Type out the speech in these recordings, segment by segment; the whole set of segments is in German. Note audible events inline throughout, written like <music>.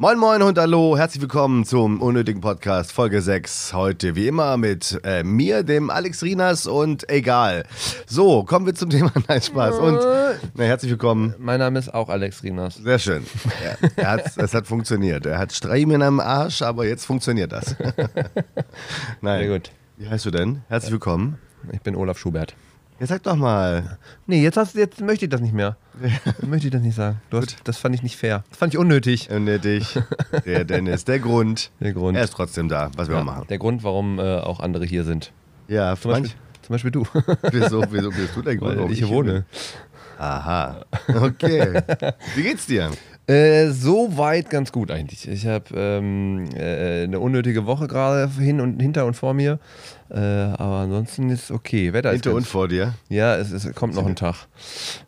Moin Moin und Hallo, herzlich willkommen zum unnötigen Podcast Folge 6. Heute wie immer mit äh, mir, dem Alex Rinas und egal. So, kommen wir zum <laughs> Thema. Nein, Spaß. Und na, herzlich willkommen. Mein Name ist auch Alex Rinas. Sehr schön. Ja, er es hat funktioniert. Er hat Streimen am Arsch, aber jetzt funktioniert das. <laughs> Nein. Sehr gut. Wie heißt du denn? Herzlich willkommen. Ich bin Olaf Schubert. Ja, sag doch mal. Nee, jetzt, hast, jetzt möchte ich das nicht mehr. möchte ich das nicht sagen. Du hast, das fand ich nicht fair. Das fand ich unnötig. Unnötig. Der <laughs> Dennis, der Grund. Der Grund. Er ist trotzdem da, was wir Ja, auch machen. Der Grund, warum äh, auch andere hier sind. Ja, Zum Beispiel, zum Beispiel du. <laughs> wieso, wieso bist du der <laughs> Grund, Weil ich hier wohne. Aha. Okay. Wie geht's dir? Äh, so weit ganz gut eigentlich. Ich habe ähm, äh, eine unnötige Woche gerade hin und hinter und vor mir. Äh, aber ansonsten ist okay. Wetter Hinter ist und vor dir. Ja, es, es kommt noch ein Tag.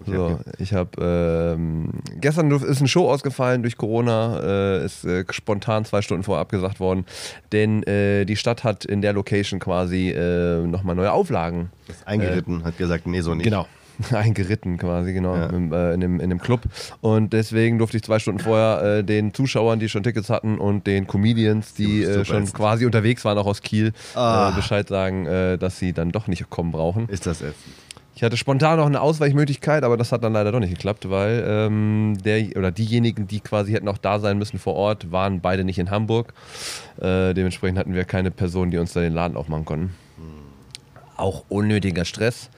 So, okay. ich habe ähm, gestern ist eine Show ausgefallen durch Corona, äh, ist äh, spontan zwei Stunden vorher abgesagt worden, denn äh, die Stadt hat in der Location quasi äh, nochmal neue Auflagen. Ist eingeritten, hat gesagt, nee, so nicht. Genau. <laughs> Eingeritten quasi, genau, Ja. im, äh, in, dem, in dem Club. Und deswegen durfte ich zwei Stunden vorher äh, den Zuschauern, die schon Tickets hatten und den Comedians, die äh, schon ätzend. quasi unterwegs waren, auch aus Kiel, Ah. äh, Bescheid sagen, äh, dass sie dann doch nicht kommen brauchen. Ist das ätzend. Ich hatte spontan noch eine Ausweichmöglichkeit, aber das hat dann leider doch nicht geklappt, weil ähm, der oder diejenigen, die quasi hätten auch da sein müssen vor Ort, waren beide nicht in Hamburg. Äh, dementsprechend hatten wir keine Person, die uns da den Laden aufmachen konnten. Auch unnötiger Stress.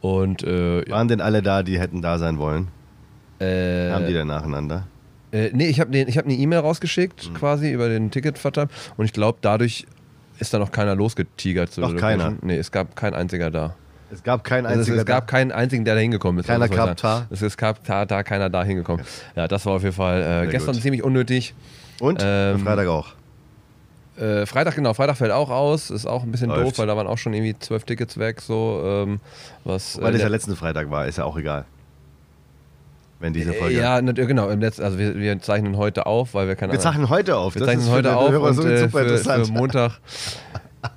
Und äh, Waren denn alle da, die hätten da sein wollen? äh, Haben die dann nacheinander? äh, nee, ich habe hab eine E-Mail Mhm. rausgeschickt, quasi über den Ticketvertreib. Und ich glaube, dadurch ist da noch keiner losgetigert. Der keiner? Nee, es gab kein einziger da. Es gab keinen Also es, einzigen. es gab keinen einzigen, der da hingekommen ist. Keiner gab da? Es, gab da, da keiner da hingekommen. Ja, das war auf jeden Fall äh, gestern gut. ziemlich unnötig. Und? ähm, Freitag auch. Äh, Freitag, genau, Freitag fällt auch aus. Ist auch ein bisschen Läuft. doof, weil da waren auch schon irgendwie zwölf Tickets weg. So, ähm, was, Weil äh, das ja letzten Freitag war, ist ja auch egal. Wenn diese äh, Folge. ja, nat- genau. Im Letz-, also wir, wir zeichnen heute auf, weil wir keine wir zeichnen heute auf. wir das zeichnen heute auf Hörer und so äh, für, für Montag. <laughs>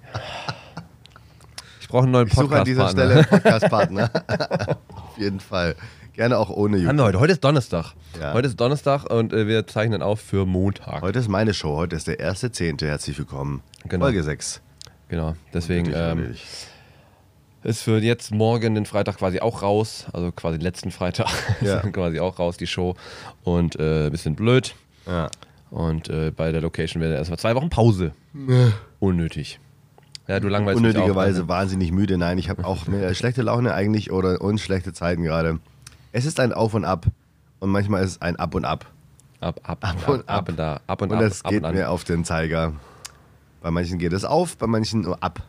Ich brauche einen neuen ich suche an dieser Podcast-Partner. Stelle einen Podcast-Partner. <laughs> auf jeden Fall. Gerne auch ohne Haben YouTube. wir heute. Heute ist Donnerstag. Ja. Heute ist Donnerstag und äh, wir zeichnen auf für Montag. Heute ist meine Show. Heute ist der erste Zehnte. Herzlich willkommen. Genau. Folge 6. Genau. Deswegen ähm, ist für jetzt morgen den Freitag quasi auch raus. Also quasi letzten Freitag <laughs> Ja. ist quasi auch raus, die Show. Und äh, ein bisschen blöd. Ja. Und äh, bei der Location wäre erstmal zwei Wochen Pause. Unnötig. Ja, du langweilst Unnötigerweise auch. wahnsinnig müde. Nein, ich habe auch schlechte Laune eigentlich oder und schlechte Zeiten gerade. Es ist ein Auf und Ab. Und manchmal ist es ein Ab und Ab. Ab, ab, Ab ab, und ab, ab. und da, ab und, Und ab, das ab geht und an. mir auf den Zeiger. Bei manchen geht es auf, bei manchen nur ab.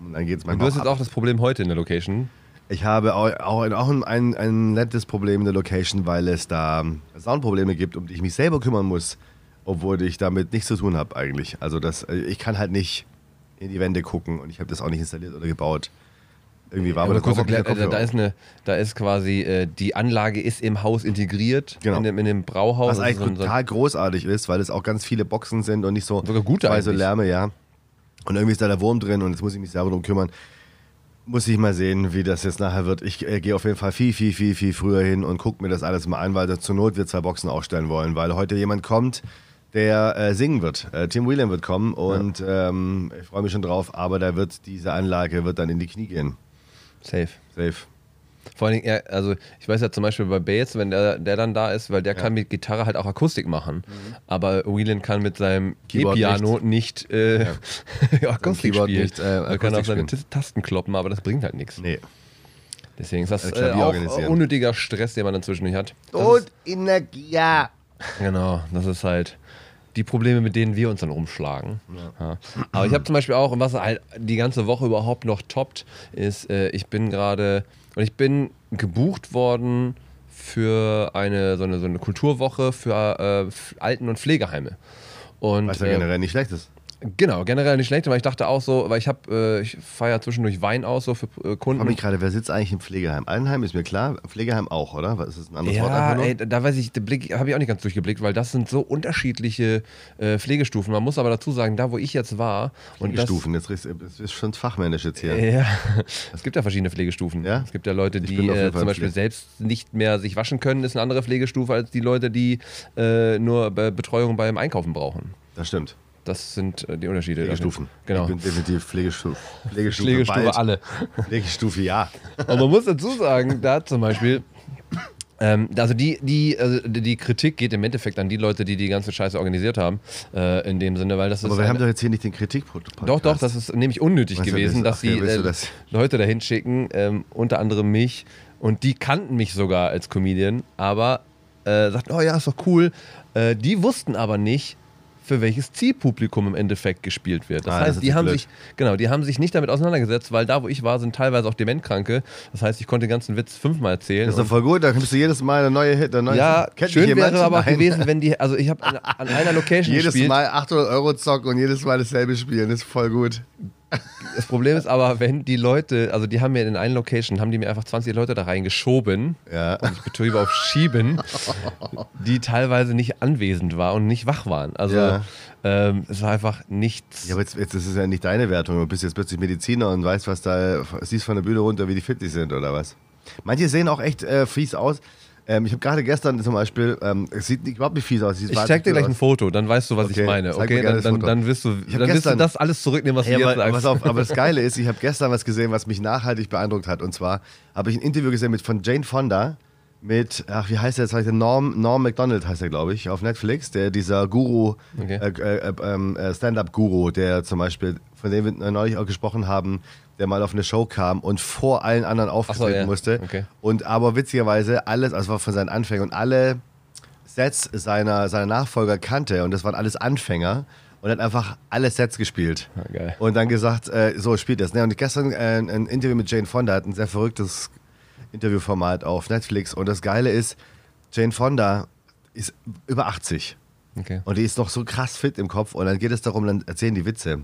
Und dann geht es Und manchmal du hast jetzt ab. auch das Problem heute in der Location. Ich habe auch, auch, auch ein, ein nettes Problem in der Location, weil es da Soundprobleme gibt, um die ich mich selber kümmern muss, obwohl ich damit nichts zu tun habe eigentlich. Also das, ich kann halt nicht in die Wände gucken und ich habe das auch nicht installiert oder gebaut. Irgendwie war Aber aber das kurz auch erklärt, da ist eine, da ist quasi, äh, die Anlage ist im Haus integriert, Genau. in, dem, in dem Brauhaus. Was Das eigentlich so ein- so total großzweig ist, weil es auch ganz viele Boxen sind und nicht so Sogar gute zwei so. Lärme, ja. Und irgendwie ist da der Wurm drin und jetzt muss ich mich selber drum kümmern. Muss ich mal sehen, wie das jetzt nachher wird. Ich äh, gehe auf jeden Fall viel, viel, viel, viel früher hin und gucke mir das alles mal an, weil da zur Not wir zwei Boxen aufstellen wollen, weil heute jemand kommt, der äh, singen wird. Äh, Tim Whelan wird kommen und ähm, ich freue mich schon drauf, aber da wird diese Anlage wird dann in die Knie gehen. Safe. Safe. Vor allen Dingen, er, also ich weiß ja zum Beispiel bei Bass, wenn der, der dann da ist, weil der kann mit Gitarre halt auch Akustik machen. Aber Whelan kann mit seinem Mhm. Keyboard E-Piano nicht, äh, <laughs> Akustik Keyboard spielen. nicht, äh, er kann Akustik auch seine Tasten kloppen, aber das bringt halt nichts. Nee. Deswegen ist das Ein äh, auch unnötiger Stress, den man dann zwischendurch hat. Das Und ist, Energie, ja. genau, das ist halt die Probleme, mit denen wir uns dann rumschlagen. Ja. Aber ich habe zum Beispiel auch, und was halt die ganze Woche überhaupt noch toppt, ist, äh, ich bin gerade, und ich bin gebucht worden für eine so eine, so eine Kulturwoche für äh, Alten- und Pflegeheime. Und, Was ja äh, generell nicht schlecht ist. Genau, generell nicht schlecht, weil ich dachte auch so, weil ich habe, äh, ich fahre ja zwischendurch Wein aus, so für äh, Ich Kunden. mich gerade, wer sitzt eigentlich im Pflegeheim? Altenheim ist mir klar, Pflegeheim auch, oder? Was ist ein anderes Wort Ja, nur? ey, da weiß ich, den Blick habe ich auch nicht ganz durchgeblickt, weil das sind so unterschiedliche äh, Pflegestufen. Man muss aber dazu sagen, da wo ich jetzt war und das, Stufen, jetzt ist- das ist schon fachmännisch jetzt hier. Ja, es gibt ja verschiedene Pflegestufen. Ja? Es gibt ja Leute, Ich die äh, zum Beispiel selbst nicht mehr sich waschen können, ist eine andere Pflegestufe als die Leute, die äh, nur Be Betreuung beim Einkaufen brauchen. Das stimmt. Das sind äh, die Unterschiede. Pflegestufen. Genau. Ich bin definitiv Pflegestufe. Pflegestufe, Pflegestufe bald. alle. Pflegestufe, ja. Aber man muss dazu sagen, da zum Beispiel, ähm, also die, die, also die Kritik geht im Endeffekt an die Leute, die die ganze Scheiße organisiert haben, äh, in dem Sinne, weil das Aber ist wir haben doch jetzt hier nicht den Kritikpodcast. Doch, doch, das ist nämlich unnötig Was ist gewesen, das? dass sie du äh, das? Leute dahin schicken, ähm, unter anderem mich. Und die kannten mich sogar als Comedian, aber äh, sagten, oh ja, ist doch cool. Äh, die wussten aber nicht, für welches Zielpublikum im Endeffekt gespielt wird. Das Ah, das heißt, ist die haben blöd. sich, genau, die haben sich nicht damit auseinandergesetzt, weil da, wo ich war, sind teilweise auch Dementkranke. Das heißt, ich konnte den ganzen Witz fünfmal erzählen. Das ist doch voll gut, da bist du jedes Mal eine neue Hit. Eine neue ja, Kennt schön wäre aber auch gewesen, wenn die, also ich habe an, <laughs> an einer Location Jedes gespielt. Mal 800 Euro zocken und jedes Mal dasselbe spielen. Das ist voll gut. Das Problem ist aber, wenn die Leute, also die haben mir in einer Location, haben die mir einfach 20 Leute da reingeschoben, Ja. und ich betone auf schieben, die teilweise nicht anwesend waren und nicht wach waren. Also Ja. ähm, es war einfach nichts. Ja, aber jetzt, jetzt das ist ja nicht deine Wertung. Du bist jetzt plötzlich Mediziner und weißt, was da, siehst von der Bühne runter, wie die fit sind oder was. Manche sehen auch echt äh, fies aus. Ähm, ich habe gerade gestern zum Beispiel, ähm, es sieht nicht- überhaupt nicht fies aus. ich zeig dir gleich ein aus. Foto, dann weißt du, was Okay, ich meine. Okay, dann, dann, dann wirst du, dann wirst du das alles zurücknehmen, was Ja, du aber, jetzt sagst. pass auf, aber das <laughs> Geile ist, ich habe gestern was gesehen, was mich nachhaltig beeindruckt hat. Und zwar habe ich ein Interview gesehen mit von Jane Fonda mit, ach, wie heißt der jetzt? Norm, Norm MacDonald heißt er, glaube ich, auf Netflix. Der, dieser Guru, Okay. äh, äh, ähm, äh, Stand-Up-Guru, der zum Beispiel, von dem wir neulich auch gesprochen haben, der mal auf eine Show kam und vor allen anderen auftreten ja. musste. Okay. Und aber witzigerweise alles, also war von seinen Anfängen und alle Sets seiner, seiner Nachfolger kannte und das waren alles Anfänger und hat einfach alle Sets gespielt. Ah, geil. Und dann gesagt, äh, so spielt das. Ne? Und gestern äh, ein Interview mit Jane Fonda hat ein sehr verrücktes Interviewformat auf Netflix. Und das Geile ist, Jane Fonda ist über 80 Okay. und die ist noch so krass fit im Kopf. Und dann geht es darum, dann erzählen die Witze.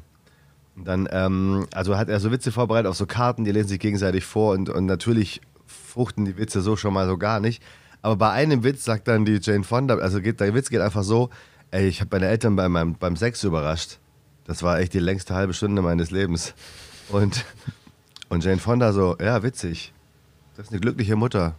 Und dann, ähm, also hat er so Witze vorbereitet auf so Karten, die lesen sich gegenseitig vor und, und natürlich fruchten die Witze so schon mal so gar nicht. Aber bei einem Witz sagt dann die Jane Fonda, also geht, der Witz geht einfach so, ey, ich habe meine Eltern bei meinem, beim Sex überrascht. Das war echt die längste halbe Stunde meines Lebens. Und, und Jane Fonda so, ja, witzig. Das ist eine glückliche Mutter.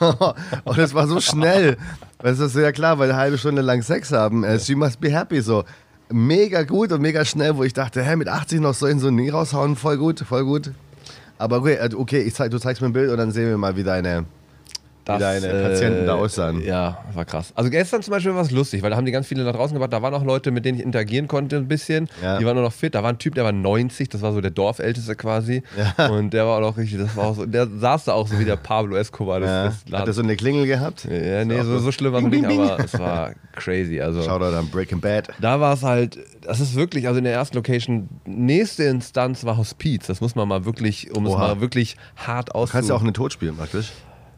<laughs> und es war so schnell. Das ist ja klar, weil eine halbe Stunde lang Sex haben. Äh, She must be happy so. Mega gut und mega schnell, wo ich dachte, hä, mit 80 noch so in so Nie raushauen, voll gut, voll gut. Aber okay, äh, okay ich zeig, du zeigst mir ein Bild und dann sehen wir mal, wie deine, wie deine Patienten da aussahen. äh, Ja, war krass. Also gestern zum Beispiel war es lustig, weil da haben die ganz viele nach draußen gebracht. Da waren auch Leute, mit denen ich interagieren konnte ein bisschen. Ja. Die waren nur noch fit. Da war ein Typ, der war 90, das war so der Dorfälteste quasi. <laughs> Und der war auch noch richtig, das war auch so, der saß da auch so wie der Pablo Escobar. Das, Ja. das Hat er so eine Klingel gehabt? ja, nee, so, so schlimm war es nicht, bing, aber es war <laughs> crazy. Also Shoutout an Breaking Bad. da war es halt, das ist wirklich, also in der ersten Location, nächste Instanz war Hospiz. Das muss man mal wirklich, um es Oha. mal wirklich hart auszu... Du kannst ja auch einen Tod spielen praktisch.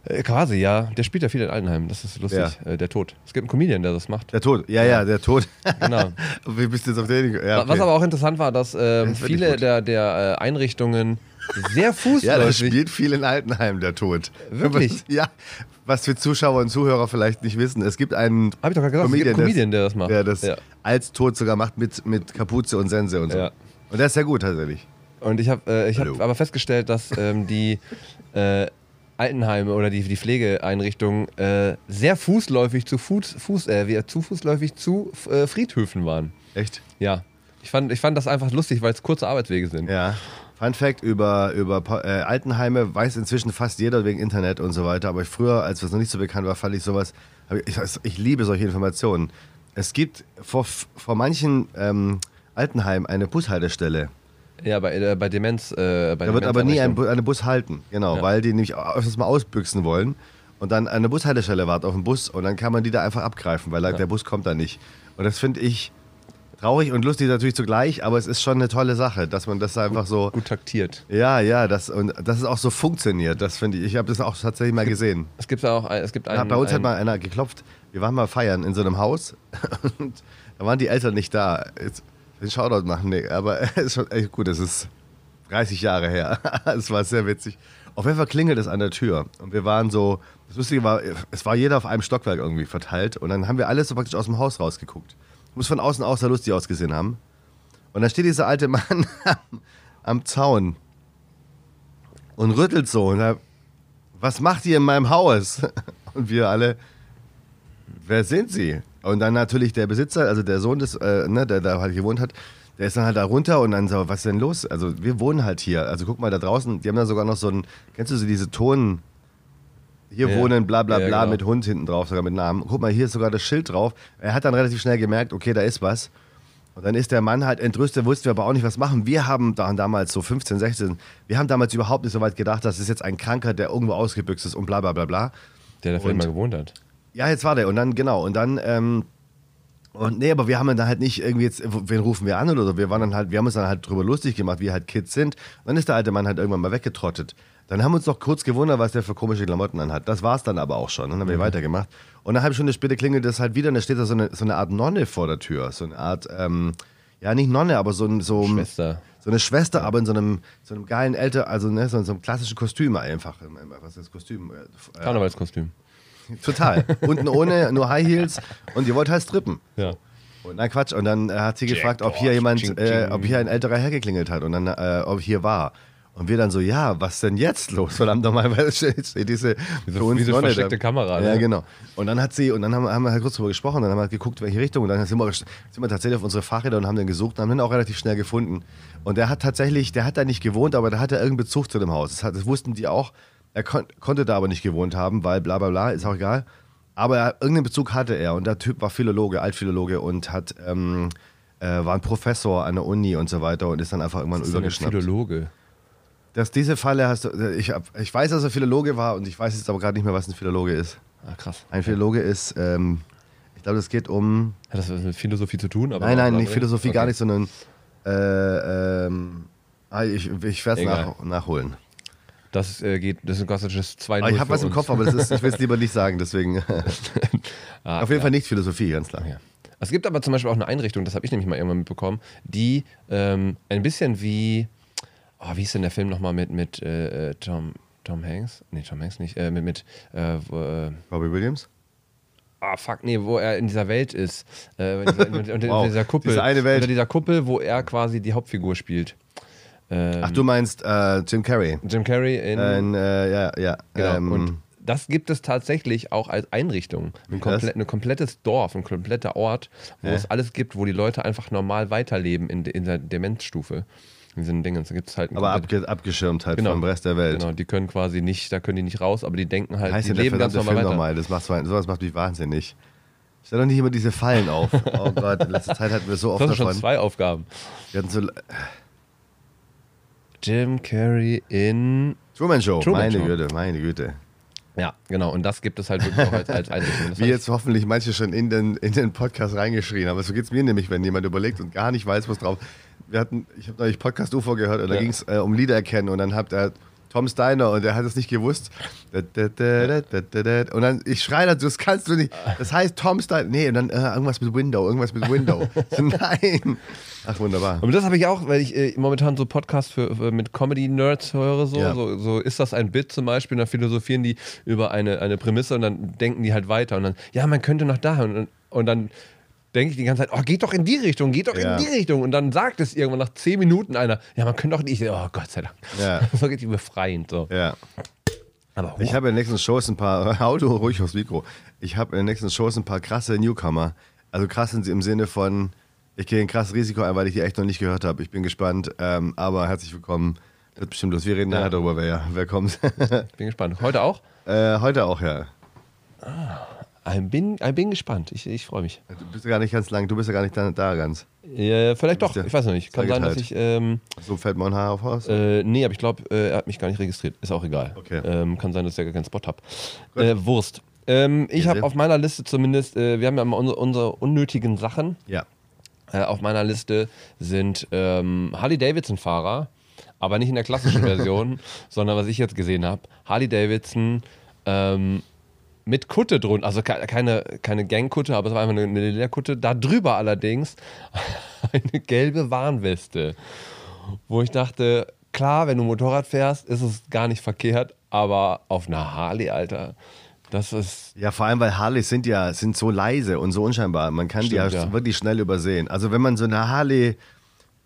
Äh, quasi, ja. Der spielt ja viel in Altenheim. Das ist lustig. Äh, der Tod. Es gibt einen Comedian, der das macht. Der Tod, ja, ja, der Tod. <laughs> Genau. <laughs> Wie bist du jetzt auf den? Ja, okay. Was aber auch interessant war, dass ähm, wirklich viele der, der äh, Einrichtungen sehr fußläufig. <laughs> Ja, der spielt viel in Altenheim, der Tod. Wirklich? Ja, was für Zuschauer und Zuhörer vielleicht nicht wissen. Es gibt einen Hab ich doch gesagt, es gibt Comedian, der das macht. Der das Ja. als Tod sogar macht mit, mit Kapuze und Sense und so. Ja. Und der ist sehr gut tatsächlich. Und ich habe äh, ich hab aber festgestellt, dass ähm, die äh, Altenheime oder die, die Pflegeeinrichtungen äh, sehr fußläufig zu Fuß, Fuß äh, zu fußläufig zu äh, Friedhöfen waren. Echt? Ja. Ich fand, ich fand das einfach lustig, weil es kurze Arbeitswege sind. Ja. Fun Fact über, über äh, Altenheime weiß inzwischen fast jeder wegen Internet und so weiter. Aber früher, als das noch nicht so bekannt war, fand ich sowas. Ich, ich, ich liebe solche Informationen. Es gibt vor, vor manchen ähm, Altenheimen eine Bushaltestelle. Ja, bei, äh, bei Demenz. Äh, bei Da wird aber nie ein. Bu- eine Bus halten, genau, Ja. weil die nämlich öfters mal ausbüchsen wollen und dann eine Bushaltestelle wartet auf den Bus und dann kann man die da einfach abgreifen, weil der Bus kommt da nicht. Und das finde ich traurig und lustig natürlich zugleich, aber es ist schon eine tolle Sache, dass man das einfach so, gut taktiert. ja, ja, das, und dass es auch so funktioniert, das finde ich, ich habe das auch tatsächlich mal gesehen. Es gibt ja auch ein, es gibt Ja, einen, bei uns hat einen- mal einer geklopft, wir waren mal feiern in so einem Haus <laughs> und Da waren die Eltern nicht da. Jetzt den Shoutout machen, nee, aber <laughs> es ist schon echt gut, es ist 30 Jahre her. <laughs> Es war sehr witzig. Auf jeden Fall klingelt es an der Tür. Und wir waren so, das Lustige war, es war jeder auf einem Stockwerk irgendwie verteilt. Und dann haben wir alles so praktisch aus dem Haus rausgeguckt. Muss von außen auch sehr lustig ausgesehen haben. Und dann steht dieser alte Mann <laughs> am, Zaun und rüttelt so. Und er, was macht ihr in meinem Haus? Und wir alle, wer sind Sie? Und dann natürlich der Besitzer, also der Sohn des, äh, ne, der da halt gewohnt hat, der ist dann halt da runter und dann so, was ist denn los? Also wir wohnen halt hier. Also guck mal da draußen, die haben da sogar noch so ein, kennst du so diese Ton, hier Ja. wohnen, bla bla Ja, bla, genau. mit Hund hinten drauf, sogar mit Namen. Guck mal, hier ist sogar das Schild drauf. Er hat dann relativ schnell gemerkt, okay, da ist was. Und dann ist der Mann halt entrüstet, wussten wir aber auch nicht, was machen. Wir haben da damals so 15, 16, wir haben damals überhaupt nicht so weit gedacht, das ist jetzt ein Kranker, der irgendwo ausgebüxt ist und bla bla bla bla. Der da vielleicht mal gewohnt hat. Ja, jetzt war der. Und dann, genau, und dann, ähm, und nee, aber wir haben dann halt nicht irgendwie jetzt, wen rufen wir an oder so. Wir waren dann halt, wir haben uns dann halt drüber lustig gemacht, wie halt Kids sind. Und dann ist der alte Mann halt irgendwann mal weggetrottet. Dann haben wir uns noch kurz gewundert, was der für komische Klamotten anhat. Das war's dann aber auch schon. Dann haben wir weitergemacht. Und eine halbe Stunde später klingelt das halt wieder und da steht da so eine, so eine Art Nonne vor der Tür. So eine Art, ähm, ja, nicht Nonne, aber so ein, so, ein- Schwester. so eine Schwester, aber in so einem, so einem geilen älter, also ne, so, in so einem klassischen Kostüm einfach. Was ist das Kostüm? Äh, Karnevalskostüm. Total. Unten ohne, nur High Heels und ihr wollt halt strippen. Ja. Und nein, Quatsch. Und dann äh, hat sie gefragt, ob hier jemand, ching, äh, ob hier ein älterer Herr geklingelt hat und dann, äh, ob hier war. Und wir dann so, ja, was denn jetzt los? Verdammt nochmal, <laughs> weil es steht diese Diese- für uns diese Nonne versteckte da. Kamera, Ja, ne? genau. Und dann hat sie, und dann haben, wir- haben wir halt kurz drüber gesprochen, dann haben wir halt geguckt, welche Richtung. Und dann sind wir, sind wir tatsächlich auf unsere Fahrräder und haben den gesucht und haben den auch relativ schnell gefunden. Und der hat tatsächlich, der hat da nicht gewohnt, aber der hatte irgendeinen Bezug zu dem Haus. Das, hat, das wussten die auch. Er kon konnte da aber nicht gewohnt haben, weil bla bla bla, ist auch egal. Aber er, irgendeinen Bezug hatte er und der Typ war Philologe, Altphilologe und hat, ähm, äh, war ein Professor an der Uni und so weiter und ist dann einfach irgendwann Das ist übergeschnappt. Philologe. Dass diese Falle hast du, ich, hab, ich weiß, dass er Philologe war und ich weiß jetzt aber gerade nicht mehr, was ein Philologe ist. Ah, krass. Ein Philologe ist, ähm, ich glaube, es geht um, Hat das was mit Philosophie zu tun? Aber nein, nein, nicht Philosophie, gar Okay. nicht, sondern, äh, ähm, ah, ich, ich werde es nach, nachholen. Das äh, geht, das ist ein klassisches 2 Aber ich habe was im Kopf, aber das ist, ich will es lieber nicht sagen, deswegen. <laughs> <laughs> ah, Auf jeden ja. Fall nicht Philosophie, ganz klar. Ja. Es gibt aber zum Beispiel auch eine Einrichtung, das habe ich nämlich mal irgendwann mitbekommen, die ähm, ein bisschen wie, oh, wie ist denn der Film nochmal mit, mit äh, äh, Tom, Tom Hanks? Nee, Tom Hanks nicht, äh, mit, mit äh, äh, Robbie Williams? ah fuck, nee, wo er in dieser Welt ist, äh, in dieser, unter, unter <laughs> Wow, dieser Kuppel, diese eine Welt. unter dieser Kuppel, wo er quasi die Hauptfigur spielt. Ähm, Ach, du meinst äh, Jim Carrey. Jim Carrey in, Äh, äh, ja, ja. Genau. ähm, und das gibt es tatsächlich auch als Einrichtung. Ein, komplett, ein komplettes Dorf, ein kompletter Ort, wo Hä? es alles gibt, wo die Leute einfach normal weiterleben in, de- in der Demenzstufe. In diesen Dingen. Da gibt es halt aber abge abgeschirmt halt Genau. vom Rest der Welt. Genau, die können quasi nicht, da können die nicht raus, aber die denken halt, heißt die der leben ganz normal Film weiter. nochmal? Das macht, sowas macht mich wahnsinnig. Stell doch nicht immer diese Fallen auf. Oh Gott, in letzter Zeit hatten wir so oft Das sind schon davon. zwei Aufgaben. Wir hatten so Jim Carrey in. Truman Show, Truman meine Show. Güte, meine Güte. Ja, genau. Und das gibt es halt wirklich auch als, als Einrichtung. <laughs> Wie jetzt hoffentlich manche schon in den, in den Podcast reingeschrien haben. Aber so geht es mir nämlich, wenn jemand überlegt und gar nicht weiß, was drauf. Wir hatten, ich habe neulich Podcast UFO gehört und da Ja. ging es äh, um Lieder erkennen und dann hat er Tom Steiner und der hat es nicht gewusst. Und dann, ich schreie dazu, das kannst du nicht. Das heißt Tom Steiner. Nee, und dann äh, irgendwas mit Window, irgendwas mit Window. <laughs> <laughs> nein. Ach, wunderbar. Aber das habe ich auch, weil ich äh, momentan so Podcasts für, für, mit Comedy-Nerds höre. So, Ja. so, so ist das ein Bit zum Beispiel, dann philosophieren die über eine, eine Prämisse und dann denken die halt weiter. Und dann, ja, man könnte noch da. Und, und dann denke ich die ganze Zeit, oh, geht doch in die Richtung, geht doch Ja. in die Richtung. Und dann sagt es irgendwann nach zehn Minuten einer, ja, man könnte doch nicht. Oh, Gott sei Dank. Ja. <laughs> So richtig befreiend. So. Ja. Aber Ich habe in den nächsten Shows ein paar, <laughs> du ruhig aufs Mikro. Ich habe in den nächsten Shows ein paar krasse Newcomer. Also krass sind sie im Sinne von, ich gehe ein krasses Risiko ein, weil ich die echt noch nicht gehört habe. Ich bin gespannt, ähm, aber herzlich willkommen. Wird bestimmt los. Wir reden nachher darüber, wer, wer kommt. <laughs> ich bin gespannt. Heute auch? äh, heute auch, ja. Ich bin, ich bin gespannt. Ich, ich freue mich. Du bist ja gar nicht ganz lang, du bist ja gar nicht da, da ganz. Ja, vielleicht doch, ja ich weiß noch nicht. Kann sein, dass ich. Ähm, So fällt mir ein Haar auf Haus. Äh, nee, aber ich glaube, äh, er hat mich gar nicht registriert. Ist auch egal. Okay. Ähm, kann sein, dass ich gar keinen Spot habe. Äh, Wurst. Ähm, ich Ja, habe auf meiner Liste zumindest, äh, wir haben ja immer unsere, unsere unnötigen Sachen. ja. Äh, auf meiner Liste sind ähm, Harley-Davidson-Fahrer, aber nicht in der klassischen <laughs> Version, sondern was ich jetzt gesehen habe. Harley-Davidson, ähm, mit Kutte drunter, also ke- keine, keine Gangkutte, aber es war einfach eine, eine Leerkutte. Da drüber allerdings <laughs> eine gelbe Warnweste, wo ich dachte, klar, wenn du Motorrad fährst, ist es gar nicht verkehrt, aber auf einer Harley, Alter, das ist Ja, vor allem, weil Harleys sind ja sind so leise und so unscheinbar. Man kann die Stimmt, ja, ja. wirklich schnell übersehen. Also wenn man so eine Harley,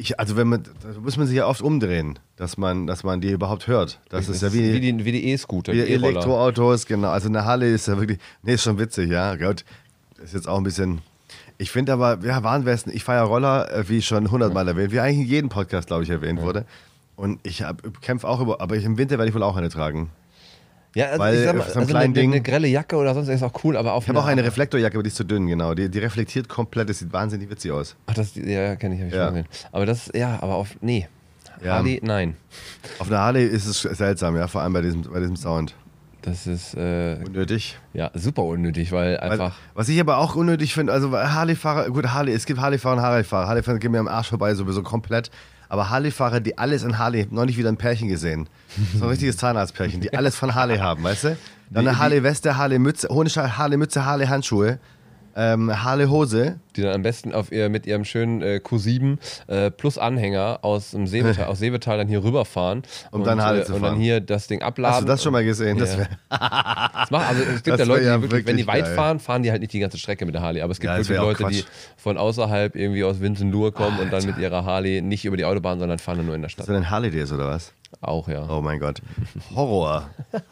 ich, also wenn man, da muss man sich ja oft umdrehen, dass man, dass man die überhaupt hört. Das ist ja wie, die wie die E-Scooter, wie die. Elektroautos, genau. Also eine Harley ist ja wirklich, nee, ist schon witzig, ja. Gott, ist jetzt auch ein bisschen. Ich finde aber, ja, Warnwesten, ich fahre ja Roller, äh, wie schon hundertmal erwähnt, wie eigentlich in jedem Podcast, glaube ich, erwähnt wurde. Und ich kämpfe auch über, aber ich, im Winter werde ich wohl auch eine tragen. Ja, also Weil, ich sag mal, so ein also kleines eine, eine Ding- grelle Jacke oder sonst ist auch cool, aber auf Ich habe auch eine Reflektorjacke, aber die ist zu dünn, genau. Die, die reflektiert komplett, das sieht wahnsinnig witzig aus. Ach, das, ja, kenne ich, habe ich Ja. schon gesehen. Aber das, ja, aber auf, nee. Ja. Harley, nein. Auf einer Harley ist es seltsam, ja, vor allem bei diesem, bei diesem Sound. Das ist, äh, Unnötig. ja, super unnötig, weil Weil, einfach, was ich aber auch unnötig finde, also Harley-Fahrer, gut, Harley, es gibt Harley-Fahrer und Harley-Fahrer. Harley-Fahrer gehen mir am Arsch vorbei, sowieso komplett. Aber Harley-Fahrer, die alles in Harley, neulich wieder ein Pärchen gesehen. So ein richtiges Zahnarztpärchen, die alles von Harley haben, weißt du? Dann eine Harley-Weste, Harley-Mütze, ohne Harley-Mütze, Harley-Handschuhe, ähm, Harley-Hose. die dann am besten auf ihr, mit ihrem schönen äh, Q7 äh, plus Anhänger aus dem Seebetal, <laughs> aus Seebetal dann hier rüberfahren. Um dann Harley äh, zu Und dann fahren. hier das Ding abladen. Hast du das schon mal gesehen? Das Ja. wär, Das macht, also es <laughs> gibt Das ja Leute, ja die wirklich, wenn die weit geil. fahren, fahren die halt nicht die ganze Strecke mit der Harley. Aber es gibt Ja, das wirklich Leute, die Quatsch. von außerhalb irgendwie aus Winsenlohr kommen und dann mit ihrer Harley nicht über die Autobahn, sondern fahren dann nur in der Stadt. Hast du denn Harley Days oder was? Auch, ja. Oh mein Gott. Horror. <laughs>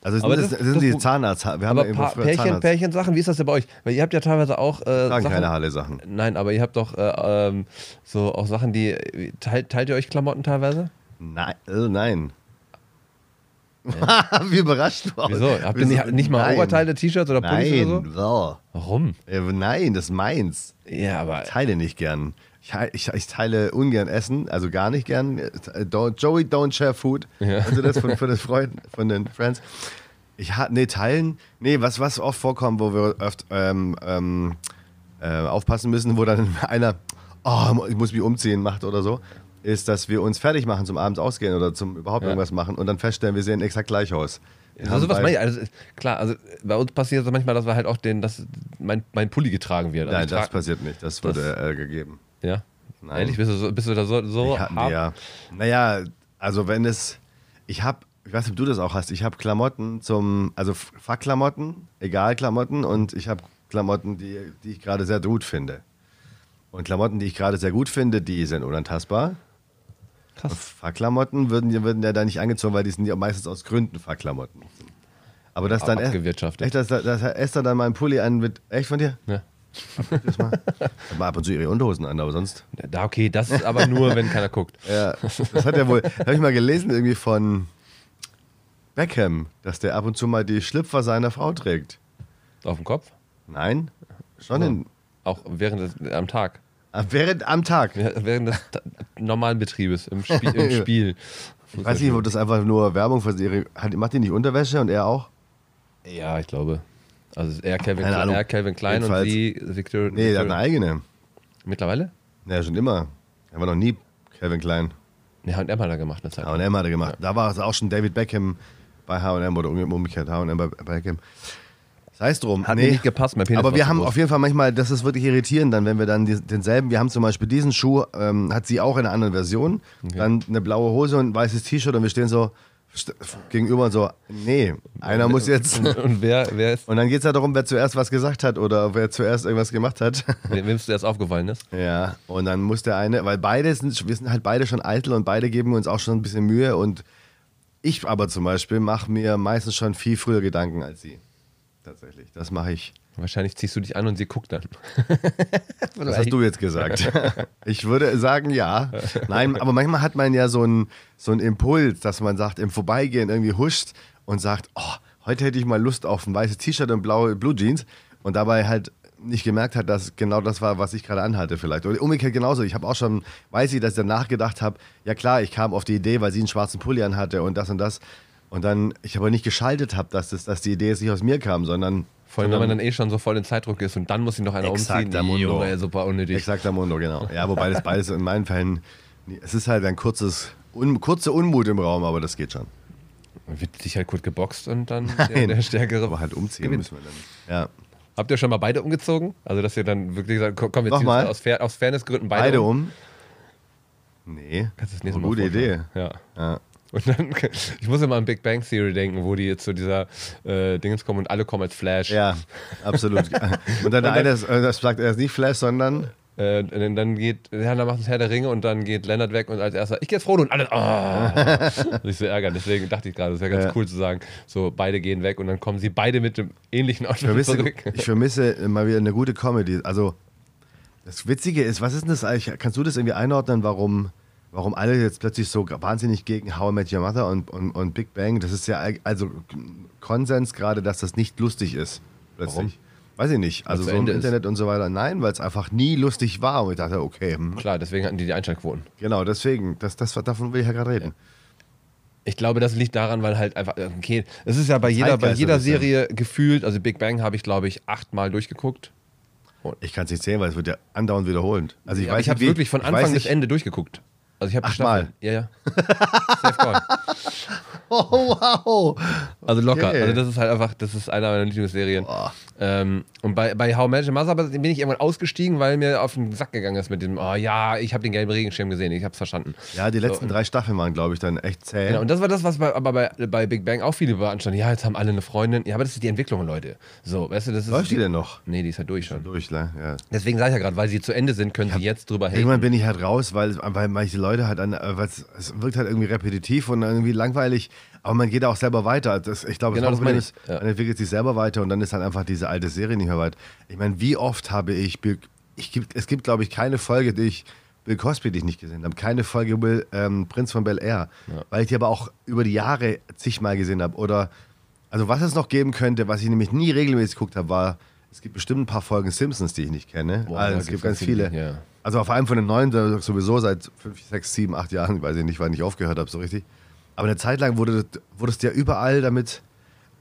Also Aber das, sind das- die Zahnarzt. Wir haben Aber ja pa Pärchen, Zahnarzt. Pärchen-Sachen, wie ist das denn bei euch? Weil ihr habt ja teilweise auch äh, Tragen Sachen, keine Harley-Sachen. Nein, aber ihr habt doch äh, ähm, so auch Sachen, die teilt, teilt ihr euch Klamotten teilweise? Nein. Äh, nein. <laughs> Wie überrascht du aus. Wieso? Habt ihr nicht, nicht mal Nein. Oberteile, T-Shirts oder Pullis oder Nein. so? So. Warum? Äh, Nein, das ist meins. Ja, aber Ich teile nicht gern. Ich, ich, teile ungern Essen, also gar nicht gern. Äh, Don't, Joey don't share food. Ja. Also das von, <laughs> von den Freunden, von den Friends. Ich ha, nee, teilen. Nee, was, was oft vorkommt, wo wir oft ähm, ähm, äh, aufpassen müssen, wo dann <laughs> einer, oh, ich muss mich umziehen, macht oder so, ist, dass wir uns fertig machen zum Abends ausgehen oder zum überhaupt Ja. irgendwas machen und dann feststellen, wir sehen exakt gleich aus. Wir also bei- meine ich. Also, klar, also bei uns passiert es manchmal, dass wir halt auch den, dass mein, mein Pulli getragen wird. Also Nein, das passiert nicht. Das wurde äh, gegeben. Ja. Nein. Ehrlich, bist du, bist du da so, so Ja, hart? ja. Naja, also wenn es, ich habe, ich weiß nicht, ob du das auch hast, ich habe Klamotten zum, also Fackklamotten, egal Klamotten und ich habe Klamotten, die, die ich gerade sehr gut finde. Und Klamotten, die ich gerade sehr gut finde, die sind unantastbar. Krass. Fackklamotten würden, würden ja da nicht angezogen, weil die sind ja meistens aus Gründen Fackklamotten. Aber das dann Abgewirtschaftet. echt, dass, dass Esther dann meinen Pulli an mit, echt von dir? Ja. Das mal. Mal ab und zu ihre Unterhosen an, aber sonst. Da, okay, das ist aber nur, wenn keiner guckt. <laughs> Ja, das hat er wohl, habe ich mal gelesen, irgendwie von Beckham, dass der ab und zu mal die Schlüpfer seiner Frau trägt. Auf dem Kopf? Nein? Schon in, Auch während des, am Tag. während am Tag. Ja, Während des normalen Betriebes, im, Spiel. Im <laughs> Spiel. Ich weiß nicht, ob das einfach nur Werbung für ihre. Macht die nicht Unterwäsche und er auch? Ja, ich glaube. Also er Calvin, Keine Klein, er Calvin Klein und Jedenfalls- sie Victor. Nee, der hat eine eigene. mittlerweile? Ja, schon immer. Er war noch nie Kevin Klein. Ne, H&M hat er gemacht eine Zeit. HM hat er gemacht. Da war es auch schon David Beckham bei HM oder umgekehrt HM bei Beckham. Sei es drum. Hat mir nicht gepasst, mein Penis Aber wir haben groß. auf jeden Fall manchmal, das ist wirklich irritierend, dann, wenn wir dann denselben, wir haben zum Beispiel diesen Schuh, ähm, hat sie auch in einer anderen Version, dann eine blaue Hose und ein weißes T-Shirt und wir stehen so gegenüber und so, nee, einer muss jetzt. Und, wer, wer ist, Und dann geht es ja darum, wer zuerst was gesagt hat oder wer zuerst irgendwas gemacht hat. wem wem es erst aufgefallen ist? Ja, und dann muss der eine, weil beide sind, wir sind halt beide schon eitel und beide geben uns auch schon ein bisschen Mühe und ich aber zum Beispiel mache mir meistens schon viel früher Gedanken als sie. Tatsächlich, das mache ich. Wahrscheinlich ziehst du dich an und sie guckt dann. <laughs> Was hast du jetzt gesagt? Ich würde sagen, ja. Nein, aber manchmal hat man ja so einen so einen Impuls, dass man sagt, im Vorbeigehen irgendwie huscht und sagt, oh, heute hätte ich mal Lust auf ein weißes T-Shirt und blaue Blue Jeans und dabei halt nicht gemerkt hat, dass genau das war, was ich gerade anhatte vielleicht. Oder umgekehrt genauso. Ich habe auch schon, weiß ich, dass ich danach gedacht habe, ja klar, ich kam auf die Idee, weil sie einen schwarzen Pulli anhatte und das und das. Und dann, ich aber nicht geschaltet habe, dass, das, dass die Idee jetzt nicht aus mir kam, sondern Vor allem, wenn man dann eh schon so voll in Zeitdruck ist und dann muss sich noch einer umziehen. Exaktamundo. Junge, super unnötig. Exakter Mundo, genau. Ja, wobei <laughs> das beides in meinen Fällen, es ist halt ein kurzes, un, kurzer Unmut im Raum, aber das geht schon. Dann wird sich halt kurz geboxt und dann <laughs> der, der Stärkere. Aber halt umziehen gewinnt. müssen wir dann. Ja. Habt ihr schon mal beide umgezogen? Also, dass ihr dann wirklich sagt, komm, wir ziehen uns aus, Fair, aus Fairnessgründen beide, Beide um. um? Nee. Kannst du das nächste Mal gute vorstellen. Idee. Ja. Ja. Und dann, <laughs> ich muss immer an Big Bang Theory denken, wo die jetzt zu dieser äh, Dingens kommen und alle kommen als Flash. Ja, absolut. <laughs> Und dann der eine, ist- äh, das sagt er ist nicht Flash, sondern Äh, dann, geht, ja, dann macht es Herr der Ringe und dann geht Leonard weg und als erster, ich gehe jetzt Frodo und alle, ah, <laughs> sich so ärgern. Deswegen dachte ich gerade, das wäre ganz Ja. cool zu sagen, so beide gehen weg und dann kommen sie beide mit dem ähnlichen ich Outfit vermisse, zurück. ich vermisse mal wieder eine gute Comedy. Also, das Witzige ist, was ist denn das eigentlich? Kannst du das irgendwie einordnen, warum, warum alle jetzt plötzlich so wahnsinnig gegen How I Met Your Mother und, und, und Big Bang? Das ist ja also Konsens gerade, dass das nicht lustig ist. Plötzlich. Warum? Weiß ich nicht. Also so im Ende ist. Internet und so weiter. Nein, weil es einfach nie lustig war. Und ich dachte, okay, hm, Klar, deswegen hatten die die Einschaltquoten. genau, deswegen, das, das, davon will ich ja gerade reden. Ich glaube, das liegt daran, weil halt einfach, okay, es ist ja bei jeder, bei jeder. Serie gefühlt, also Big Bang habe ich, glaube ich, achtmal durchgeguckt. Ich kann es nicht sehen, weil es wird ja andauernd wiederholt. Also ich Ja, weiß ich habe wirklich von Anfang bis Ende durchgeguckt. Also ich habe Achtmal? Ja, ja. Safe Call. <laughs> Oh, wow. Also locker. Okay. Also das ist halt einfach, das ist einer meiner Lieblingsserien. Ähm, und bei, bei How Your Mother bin ich irgendwann ausgestiegen, weil mir auf den Sack gegangen ist mit dem, oh ja, ich habe den gelben Regenschirm gesehen, ich habe es verstanden. Ja, die letzten So, drei Staffeln waren, glaube ich, dann echt zäh. Genau, und das war das, was bei, aber bei, bei Big Bang auch viele beanstanden. Ja, jetzt haben alle eine Freundin. Ja, aber das ist die Entwicklung, Leute. So, weißt du, das ist. Läuft die denn noch? Nee, die ist halt durch schon. Durch, ne? Ja. Deswegen sage ich ja gerade, weil sie zu Ende sind, können sie jetzt drüber Irgendwann haten. bin ich halt raus, weil, weil manche Leute halt an, äh, weil es, wirkt halt irgendwie repetitiv und irgendwie langweilig, aber man geht auch selber weiter. Das, ich glaube, Genau, das das meine ich. Ja. man entwickelt sich selber weiter und dann ist halt einfach diese alte Serie nicht mehr weit. Ich meine, wie oft habe ich, Bill, ich gibt, es gibt, glaube ich, keine Folge, die ich Bill Cosby, die ich nicht gesehen habe, keine Folge Will, ähm, Prinz von Bel Air, weil ich die aber auch über die Jahre zigmal gesehen habe. Oder, also was es noch geben könnte, was ich nämlich nie regelmäßig geguckt habe, war, es gibt bestimmt ein paar Folgen Simpsons, die ich nicht kenne. Boah, also, es gibt ganz viele, ja. Also auf einem von den neuen sowieso seit fünf, sechs, sieben, acht Jahren, weiß ich nicht, wann ich aufgehört habe, so richtig. Aber eine Zeit lang wurde, wurdest du ja überall damit.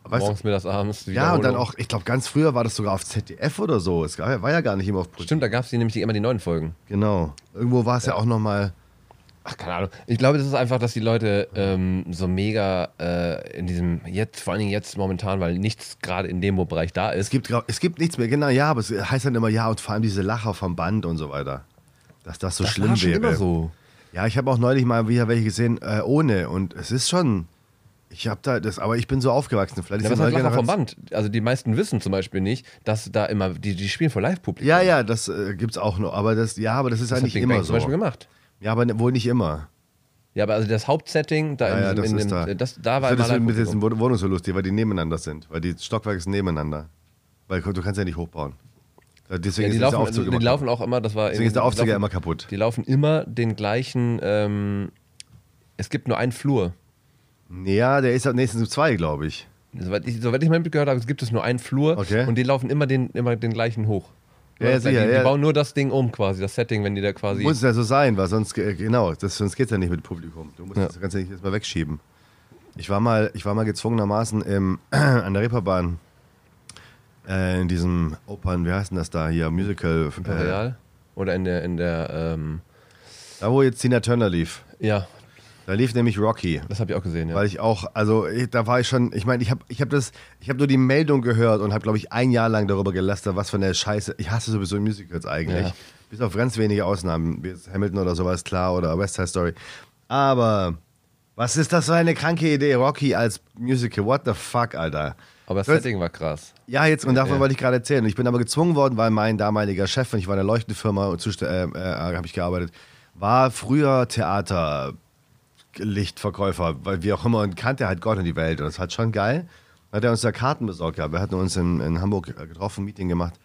Morgens, mittags, abends. du, ja, und dann auch, ich glaube, ganz früher war das sogar auf ZDF oder so. Es war ja gar nicht immer auf Pro Stimmt, da gab es nämlich immer die neuen Folgen. Genau. Irgendwo war es ja. auch nochmal. Ach, keine Ahnung. Ich glaube, das ist einfach, dass die Leute ähm, so mega äh, in diesem, jetzt, vor allen Dingen jetzt momentan, weil nichts gerade in dem Bereich da ist. Es gibt, es gibt nichts mehr, genau, ja, aber es heißt dann immer, ja, und vor allem diese Lacher vom Band und so weiter. Dass das so das schlimm war schon wäre. immer so. Ja, ich habe auch neulich mal wieder welche gesehen, äh, ohne. Und es ist schon. Ich habe da das, aber ich bin so aufgewachsen. Vielleicht Ja, ist neue Lacher vom Band? Also die meisten wissen zum Beispiel nicht, dass da immer, die, die spielen vor Live-Publikum. Ja, ja, das äh, gibt's auch noch. Aber das, ja, aber das ist das hat eigentlich Big immer Bang so. zum Beispiel gemacht. Ja, aber ne- wohl nicht immer. Ja, aber also das Hauptsetting, da Ja, ja, in, das in, ist dem, da. das, da war das mit diesen Wohnungen so lustig, weil die nebeneinander sind. Weil die Stockwerke sind nebeneinander. Weil du kannst ja nicht hochbauen. Ja, Deswegen Ja, die, ist der laufen, Aufzug die, immer laufen auch immer, das war Deswegen ist der Aufzug ja laufen- immer kaputt. Die laufen immer den gleichen, ähm, es gibt nur einen Flur. Ja, der ist am nächsten zu zwei, glaube ich. Soweit ich, soweit ich mal mitgehört habe, gibt es nur einen Flur Okay. und die laufen immer den, immer den gleichen hoch. Ja, die, sicher, die ja. bauen nur das Ding um quasi, das Setting, wenn die da quasi. Muss es ja so sein, weil sonst, äh, genau, das, sonst geht es ja nicht mit Publikum. Du musst das ja nicht erstmal wegschieben. Ich war mal, ich war mal gezwungenermaßen im, <clears throat> an der Reeperbahn äh, in diesem Opern, wie heißt denn das da hier, Musical. Äh, Imperial? Oder in der, in der, ähm, da wo jetzt Tina Turner lief. ja, Da lief nämlich Rocky. das habe ich auch gesehen, ja. Weil ich auch, also ich, da war ich schon, ich meine, ich habe ich hab das, ich habe nur die Meldung gehört und habe, glaube ich, ein Jahr lang darüber gelästert, was für eine Scheiße. Ich hasse sowieso Musicals eigentlich. Ja. Bis auf ganz wenige Ausnahmen, wie Hamilton oder sowas, klar, oder West Side Story. Aber was ist das für eine kranke Idee, Rocky als Musical? What the fuck, Alter? aber das Setting war krass. Ja, jetzt, und davon Ja. wollte ich gerade erzählen. Ich bin aber gezwungen worden, weil mein damaliger Chef, und ich war in der Leuchtenfirma äh, äh, habe ich gearbeitet, war früher Theaterlichtverkäufer, weil wie auch immer, und kannte halt Gott und die Welt. Und das hat schon geil. Dann hat er uns da Karten besorgt. Ja. Wir hatten uns in, in Hamburg getroffen, ein Meeting gemacht.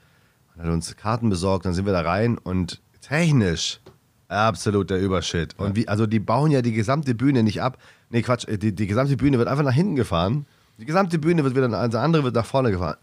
Hat uns Karten besorgt, dann sind wir da rein und technisch absolut der Übershit. Und wie, also die bauen ja die gesamte Bühne nicht ab. Nee, Quatsch, äh, die, die gesamte Bühne wird einfach nach hinten gefahren. Die gesamte Bühne wird wieder, also andere wird nach vorne gefahren.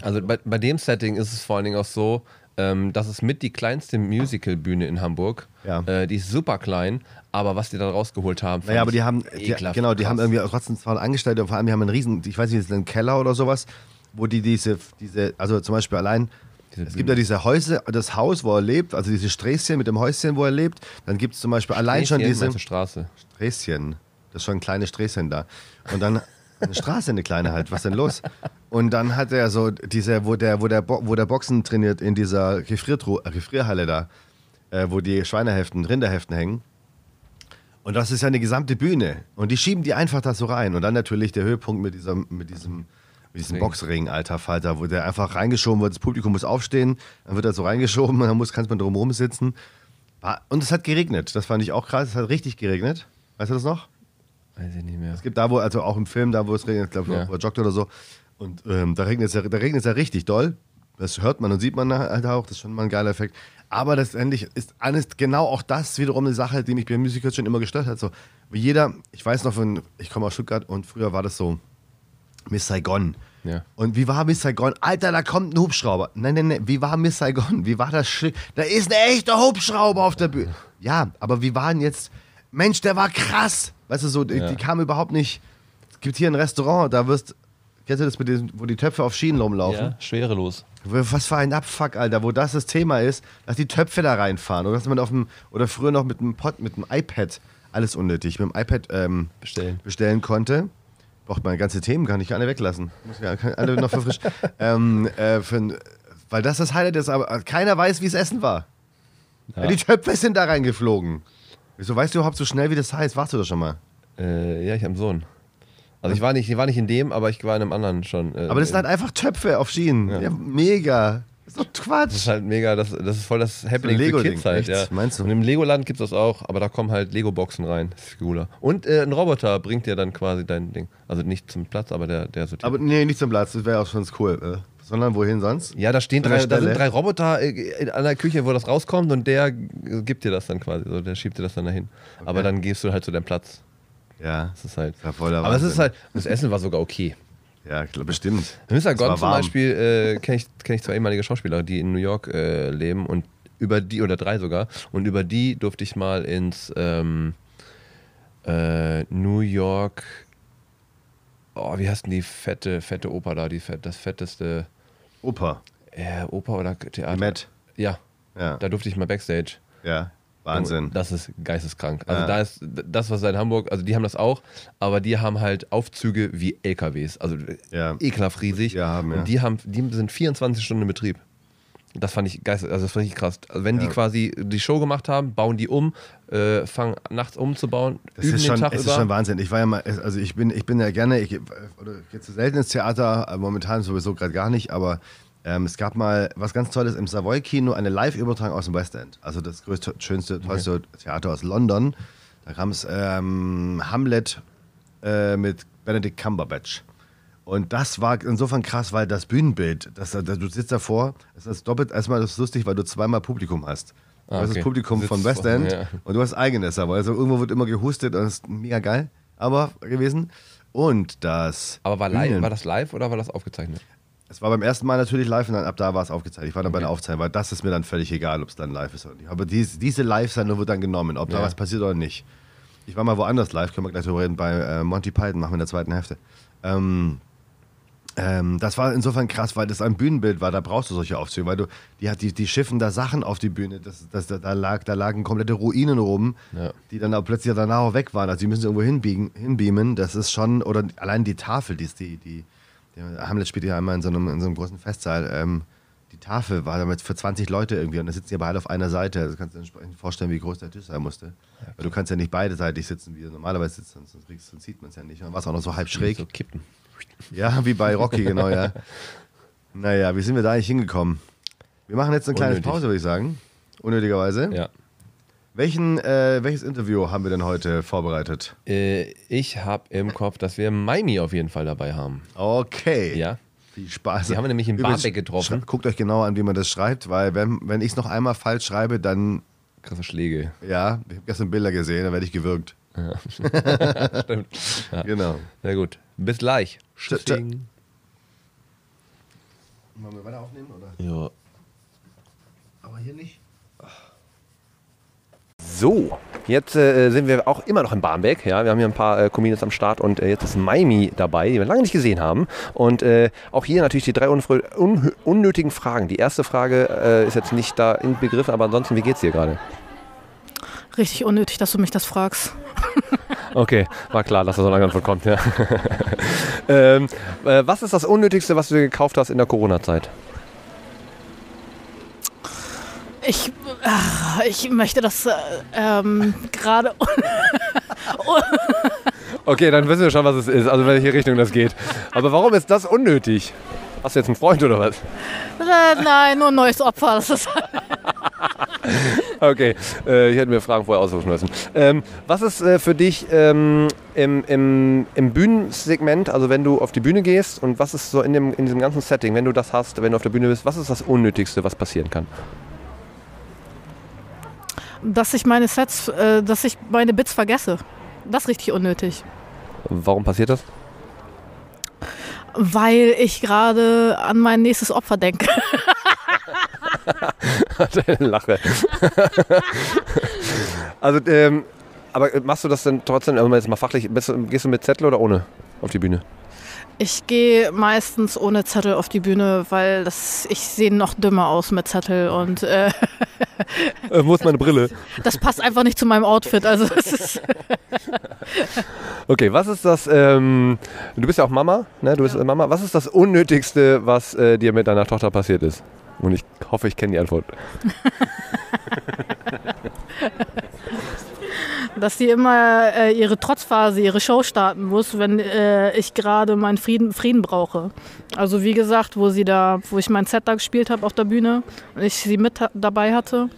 Also bei, bei dem Setting ist es vor allen Dingen auch so, ähm, das ist mit die kleinste Musical-Bühne in Hamburg. Ja. Äh, die ist super klein, aber was die da rausgeholt haben, Naja, aber die haben, die, genau, die krass. haben irgendwie trotzdem zwar Angestellte und vor allem, die haben einen riesen, ich weiß nicht, ist das ein Keller oder sowas, wo die diese, diese also zum Beispiel allein, Diese es gibt ja diese Häuser, das Haus, wo er lebt, also diese Sträßchen mit dem Häuschen, wo er lebt, dann gibt es zum Beispiel allein schon diese Straße. Sträßchen. Das ist schon ein kleines Sträßchen da. Und dann eine Straße, eine kleine halt. Was denn los? Und dann hat er so diese, wo der, wo der, Bo wo der Boxen trainiert in dieser Gefriertru Gefrierhalle da, äh, wo die Schweineheften, Rinderheften hängen. Und das ist ja eine gesamte Bühne. Und die schieben die einfach da so rein. Und dann natürlich der Höhepunkt mit diesem, mit diesem, mit diesem Ring. Boxring, alter Falter, wo der einfach reingeschoben wird. Das Publikum muss aufstehen, dann wird er so reingeschoben und dann muss, kann man drumherum sitzen. Und es hat geregnet. Das fand ich auch krass. Es hat richtig geregnet. Weißt du das noch? Weiß ich nicht mehr. Es gibt da, wo, also auch im Film, da wo es regnet, ich glaube, Ja. wo er joggt oder so. Und ähm, da regnet es ja, da regnet es ja richtig doll. Das hört man und sieht man halt auch. Das ist schon mal ein geiler Effekt. Aber letztendlich ist alles genau auch das wiederum eine Sache, die mich bei Musicals schon immer gestört hat. So, wie jeder, ich weiß noch von, ich komme aus Stuttgart und früher war das so Miss Saigon. Ja. Und wie war Miss Saigon? Alter, da kommt ein Hubschrauber. Nein, nein, nein, wie war Miss Saigon? Wie war das? Schli- Da ist ein echter Hubschrauber auf der Bühne. Ja, aber wie war denn jetzt? Mensch, der war krass. Weißt du, so, die, Ja. die kam überhaupt nicht. Es gibt hier ein Restaurant, da wirst. Kennst du das mit den, wo die Töpfe auf Schienen rumlaufen? Ja, schwerelos. Was für ein Abfuck, Alter, wo das das Thema ist, dass die Töpfe da reinfahren. Oder dass man auf dem, oder früher noch mit dem Pod, mit dem iPad, alles unnötig, mit dem iPad ähm, Bestellen. bestellen konnte. Braucht man ganze Themen, kann ich alle weglassen. Muss ja alle noch verfrischen. <laughs> ähm, äh, für, weil das das Highlight ist, aber keiner weiß, wie es Essen war. Ja. Die Töpfe sind da reingeflogen. Wieso weißt du überhaupt so schnell, wie das heißt? Warst du das schon mal? Äh, ja, ich habe einen Sohn. Also ich war nicht, ich war nicht in dem, aber ich war in einem anderen schon. äh, Aber das sind halt einfach Töpfe auf Schienen. Ja, mega. Das ist doch Quatsch. Das ist halt mega, das, das ist voll das Happening für Lego-Ding, Kids halt, echt? ja. Meinst du? Und im Legoland gibt es das auch, aber da kommen halt Lego-Boxen rein. Das ist cooler. Und äh, ein Roboter bringt dir dann quasi dein Ding. Also nicht zum Platz, aber der, der sortiert. Aber nee, nicht zum Platz, das wäre auch schon cool. Sondern wohin sonst? ja, da stehen drei, da sind drei Roboter äh, in, der Küche, wo das rauskommt und der gibt dir das dann quasi. So, der schiebt dir das dann dahin. Aber dann gehst du halt zu deinem Platz. Ja. Das ist halt. Voller aber es ist halt, das Essen war sogar okay. Ja, klar, bestimmt. Mr. Gott zum. Beispiel äh, kenne ich, kenn ich zwei ehemalige Schauspieler, die in New York äh, leben und über die, oder drei sogar, und über die durfte ich mal ins ähm, äh, New York, oh, wie heißt denn die fette, fette Oper da, die fett, das fetteste Opa. äh, Oper oder Theater? Met. Ja, Ja. da durfte ich mal Backstage. ja. Wahnsinn. Das ist geisteskrank. Also Ja. da ist das, was in Hamburg, also die haben das auch, aber die haben halt Aufzüge wie LKWs. Also Ja. ekelhaft riesig. Ja, haben, ja. Und die haben, die sind 24 Stunden in Betrieb. Das fand ich geist, also das fand ich krass. Also wenn die Ja. quasi die Show gemacht haben, bauen die um, äh, fangen nachts umzubauen, Das üben ist schon, den Tag es über. ist schon Wahnsinn. Ich war ja mal, also ich bin, ich bin ja gerne, ich oder gehe zu selten ins Theater, äh, momentan sowieso gerade gar nicht, aber ähm, es gab mal was ganz Tolles im Savoy-Kino, eine Live-Übertragung aus dem West End. Also das größte, schönste, tollste Theater aus London. Da kam es ähm, Hamlet äh, mit Benedict Cumberbatch. Und das war insofern krass, weil das Bühnenbild, das, das, du sitzt davor, das ist doppelt erstmal das ist lustig, weil du zweimal Publikum hast. Du Ah, hast okay. das Publikum von West End ja. und du hast eigenes, aber also irgendwo wird immer gehustet und das ist mega geil, aber gewesen. Und das. aber war, live, war das live oder war das aufgezeichnet? Es war beim ersten Mal natürlich live und dann ab da war es aufgezeichnet. Ich war dann bei Okay. der Aufzeichnung, weil das ist mir dann völlig egal, ob es dann live ist oder nicht. Aber dies, diese Live-Sendung wird dann genommen, ob da Ja. was passiert oder nicht. Ich war mal woanders live, können wir gleich drüber reden, bei äh, Monty Python, machen wir in der zweiten Hälfte. Ähm, ähm, das war insofern krass, weil das ein Bühnenbild war, da brauchst du solche Aufzüge, weil du, die, hat- die, die schiffen da Sachen auf die Bühne, das, das, da, lag, da lagen komplette Ruinen rum, Ja. die dann auch plötzlich danach auch weg waren. Also die müssen irgendwo hinbiegen, hinbeamen, das ist schon, oder allein die Tafel, die ist die, die, die Hamlet spielt ja einmal in so einem, in so einem großen Festsaal, ähm, die Tafel war damit für 20 Leute irgendwie und da sitzen aber alle auf einer Seite. Also kannst du dir entsprechend vorstellen, wie groß der Tisch sein musste. Weil du kannst ja nicht beideseitig sitzen, wie du normalerweise sitzt, sonst, kriegst- sonst sieht man es ja nicht. Und war es auch noch so halb schräg. So kippen. Ja, wie bei Rocky, <laughs> genau, ja. Naja, wie sind wir da eigentlich hingekommen? Wir machen jetzt eine kleine Unnötig. Pause, würde ich sagen. Unnötigerweise. Ja. Welchen, äh, welches Interview haben wir denn heute vorbereitet? Äh, ich habe im Kopf, dass wir Maimi auf jeden Fall dabei haben. Okay. Ja. Viel Spaß. Die haben wir nämlich in Übrigens, Barmbek getroffen. Guckt euch genau an, wie man das schreibt, weil wenn, wenn ich es noch einmal falsch schreibe, dann, Krasse Schläge. ja, ich habe gestern Bilder gesehen, da werde ich gewürgt. <laughs> Stimmt. Ja. Genau. Na gut. Bis gleich. Tschüssing. Wollen wir weiter aufnehmen, oder? Ja. Aber hier nicht. So, jetzt äh, sind wir auch immer noch in Barmbek. Ja, wir haben hier ein paar äh, Comedians am Start und äh, jetzt ist Maimi dabei, die wir lange nicht gesehen haben. Und äh, auch hier natürlich die drei un unnötigen Fragen. Die erste Frage äh, ist jetzt nicht da in Begriff, aber ansonsten, wie geht's dir gerade? Richtig unnötig, dass du mich das fragst. <laughs> Okay, war klar, dass da so eine Antwort kommt. Ja. <laughs> ähm, äh, was ist das Unnötigste, was du dir gekauft hast in der Corona-Zeit? Ich, ach, ich möchte das äh, ähm, gerade. okay, dann wissen wir schon, was es ist, also in welche Richtung das geht. Aber warum ist das unnötig? Hast du jetzt einen Freund oder was? Äh, nein, nur ein neues Opfer. Das ist okay, äh, ich hätte mir Fragen vorher aussuchen müssen. Ähm, was ist äh, für dich ähm, im, im, im Bühnensegment, also wenn du auf die Bühne gehst und was ist so in, dem, in diesem ganzen Setting, wenn du das hast, wenn du auf der Bühne bist, was ist das Unnötigste, was passieren kann? dass ich meine Sets, äh, dass ich meine Bits vergesse. Das ist richtig unnötig. Warum passiert das? Weil ich gerade an mein nächstes Opfer denke. <laughs> <laughs> Deine Lache. <laughs> also, ähm, aber machst du das denn trotzdem, also jetzt mal fachlich, gehst du mit Zettel oder ohne auf die Bühne? Ich gehe meistens ohne Zettel auf die Bühne, weil das, ich sehe noch dümmer aus mit Zettel und äh, äh, wo ist meine Brille? <laughs> Das passt einfach nicht zu meinem Outfit. Also okay, was ist das? Ähm, du bist ja auch Mama, ne? Du bist ja. Mama. Was ist das Unnötigste, was äh, dir mit deiner Tochter passiert ist? Und ich hoffe, ich kenne die Antwort. <laughs> dass sie immer äh, ihre Trotzphase, ihre Show starten muss, wenn äh, ich gerade meinen Frieden, Frieden brauche. Also wie gesagt, wo sie da, wo ich mein Set da gespielt habe auf der Bühne und ich sie mit dabei hatte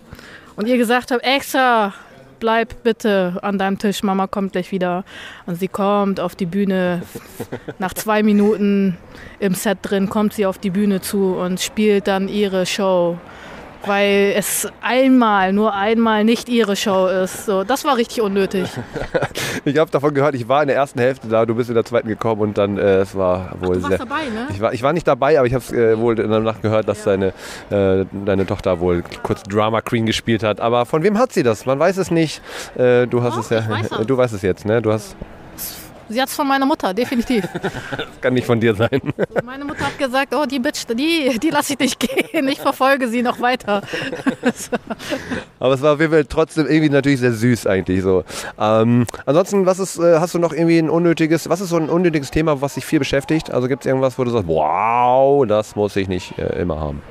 und ihr gesagt habe, extra bleib bitte an deinem Tisch, Mama kommt gleich wieder. Und sie kommt auf die Bühne. <laughs> Nach zwei Minuten im Set drin kommt sie auf die Bühne zu und spielt dann ihre Show weil es einmal, nur einmal nicht ihre Show ist. So, das war richtig unnötig. <laughs> ich habe davon gehört, ich war in der ersten Hälfte da, du bist in der zweiten gekommen und dann äh, es war wohl Ach, du sehr. dabei, ne? Ich war, ich war nicht dabei, aber ich habe es äh, wohl in der Nacht gehört, dass ja. deine, äh, deine Tochter wohl kurz Drama Queen gespielt hat. Aber von wem hat sie das? Man weiß es nicht. Äh, du hast oh, es ja. Weiß <laughs> du weißt es jetzt, ne? Du hast. Sie hat es von meiner Mutter, definitiv. das <laughs> kann nicht von dir sein. <laughs> Meine Mutter hat gesagt, oh, die Bitch, die, die lasse ich nicht gehen. Ich verfolge sie noch weiter. <laughs> Aber es war auf jeden Fall trotzdem irgendwie natürlich sehr süß eigentlich so. Ähm, ansonsten, was ist, äh, hast du noch irgendwie ein unnötiges, was ist so ein unnötiges Thema, was dich viel beschäftigt? Also gibt es irgendwas, wo du sagst, wow, das muss ich nicht äh, immer haben?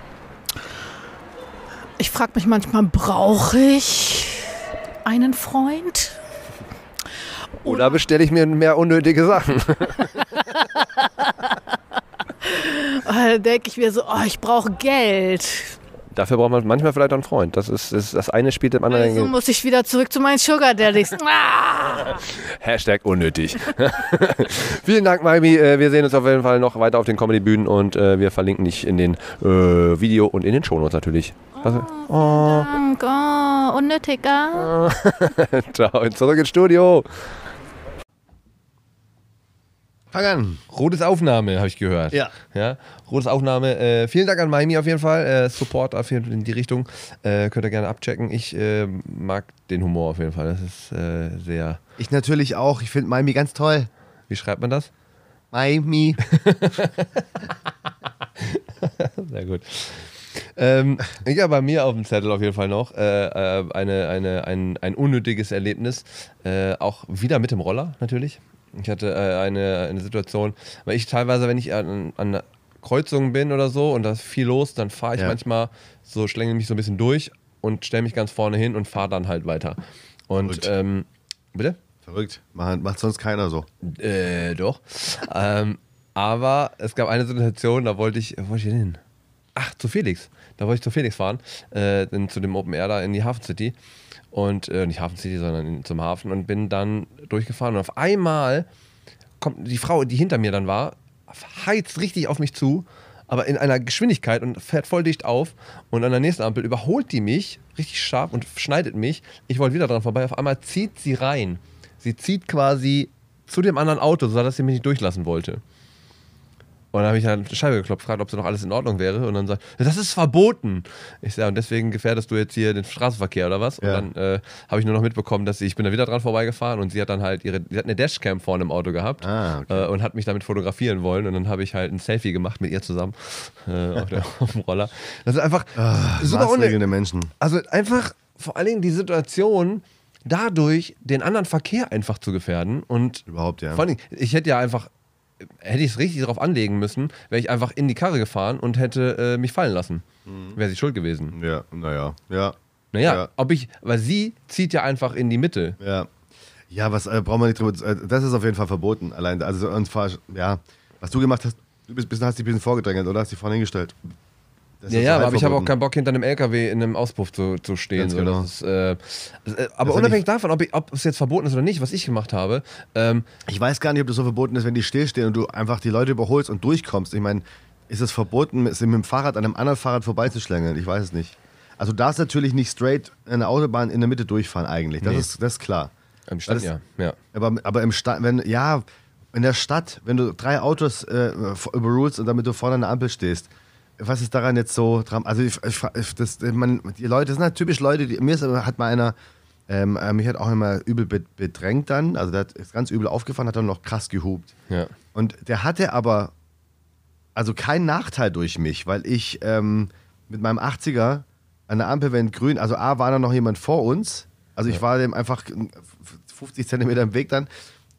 Ich frage mich manchmal, brauche ich einen Freund? Oder bestelle ich mir mehr unnötige Sachen? <laughs> da denke ich mir so, oh, ich brauche Geld. Dafür braucht man manchmal vielleicht auch einen Freund. Das, ist, ist das eine spielt dem anderen. Also muss ich wieder zurück zu meinen Sugar Daddies. <laughs> Ah! Hashtag unnötig. <laughs> Vielen Dank, Maimi. Äh, wir sehen uns auf jeden Fall noch weiter auf den Comedy-Bühnen und äh, wir verlinken dich in den äh, Video und in den Shownotes natürlich. Oh, oh. Dank. Oh, unnötiger. Ciao, zurück ins Studio. Fang an. Rotes Aufnahme, habe ich gehört. Ja. ja Rotes Aufnahme. Äh, vielen Dank an Miami auf jeden Fall. Äh, Support auf jeden Fall in die Richtung. Äh, könnt ihr gerne abchecken. Ich äh, mag den Humor auf jeden Fall. Das ist äh, sehr. Ich natürlich auch. Ich finde Miami ganz toll. Wie schreibt man das? Miami. <laughs> sehr gut. Ähm, habe bei mir auf dem Zettel auf jeden Fall noch äh, äh eine, eine, ein, ein unnötiges Erlebnis. Äh, auch wieder mit dem Roller natürlich. Ich hatte äh, eine, eine Situation, weil ich teilweise, wenn ich an, an Kreuzungen bin oder so und da ist viel los, dann fahre ich ja. manchmal so, schlänge mich so ein bisschen durch und stelle mich ganz vorne hin und fahre dann halt weiter. Und, ähm, bitte? Verrückt. Macht, macht sonst keiner so. Äh, doch. <laughs> ähm, aber es gab eine Situation, da wollte ich, wo wollte ich hin? Ach, zu Felix. Da wollte ich zu Felix fahren, äh, zu dem Open Air da in die Hafen City und äh, nicht Hafen City, sondern in, zum Hafen und bin dann durchgefahren und auf einmal kommt die Frau, die hinter mir dann war, heizt richtig auf mich zu, aber in einer Geschwindigkeit und fährt voll dicht auf und an der nächsten Ampel überholt die mich richtig scharf und schneidet mich. Ich wollte wieder dran vorbei, auf einmal zieht sie rein. Sie zieht quasi zu dem anderen Auto, sodass sie mich nicht durchlassen wollte. Und dann habe ich an die Scheibe geklopft, gefragt, ob so noch alles in Ordnung wäre. Und dann sagt, das ist verboten. Ich sage, und deswegen gefährdest du jetzt hier den Straßenverkehr oder was? Ja. Und dann äh, habe ich nur noch mitbekommen, dass sie, ich bin da wieder dran vorbeigefahren und sie hat dann halt ihre, sie hat eine Dashcam vorne im Auto gehabt ah, okay. äh, und hat mich damit fotografieren wollen. Und dann habe ich halt ein Selfie gemacht mit ihr zusammen äh, auf, der, <laughs> auf, dem Roller. Das ist einfach Ach, super unnötig. Menschen. Also einfach vor allen Dingen die Situation, dadurch den anderen Verkehr einfach zu gefährden und Überhaupt, ja. vor allem, ich hätte ja einfach, hätte ich es richtig darauf anlegen müssen, wäre ich einfach in die Karre gefahren und hätte äh, mich fallen lassen. Wäre sie schuld gewesen. Ja, naja, ja. Naja, Ja. ob ich, weil sie zieht ja einfach in die Mitte. Ja. Ja, was äh, brauchen wir nicht drüber. Äh, das ist auf jeden Fall verboten. Allein, also, und ja, was du gemacht hast, du bist, bist, hast dich ein bisschen vorgedrängelt oder hast dich vorne hingestellt. Ja, ist ja, aber ich habe auch keinen Bock, hinter einem LKW in einem Auspuff zu, zu stehen. So. genau. Ist, äh, aber unabhängig ist davon, ob, ich, ob es jetzt verboten ist oder nicht, was ich gemacht habe, ähm, Ich weiß gar nicht, ob das so verboten ist, wenn die stillstehen und du einfach die Leute überholst und durchkommst. Ich meine, ist es verboten, mit dem Fahrrad an einem anderen Fahrrad vorbeizuschlängeln? Ich weiß es nicht. Also du darfst natürlich nicht straight in der Autobahn in der Mitte durchfahren eigentlich. Das, Nee. ist, das ist klar. im Stand, das- ja. ja. Aber, aber im Stadt, wenn, ja, in der Stadt, wenn du drei Autos äh, überrulst und damit du vorne an der Ampel stehst, was ist daran jetzt so dran? Also ich, ich, das, man, die Leute, das sind halt typisch Leute, die, mir ist, hat mal einer, ähm, äh, mich hat auch immer übel be- bedrängt dann, also der hat, ist ganz übel aufgefahren, hat dann noch krass gehupt. ja. Und der hatte aber also keinen Nachteil durch mich, weil ich ähm, mit meinem 80er an der Ampel, wenn grün, also A, war da noch jemand vor uns, also ich war dem einfach 50 Zentimeter im Weg dann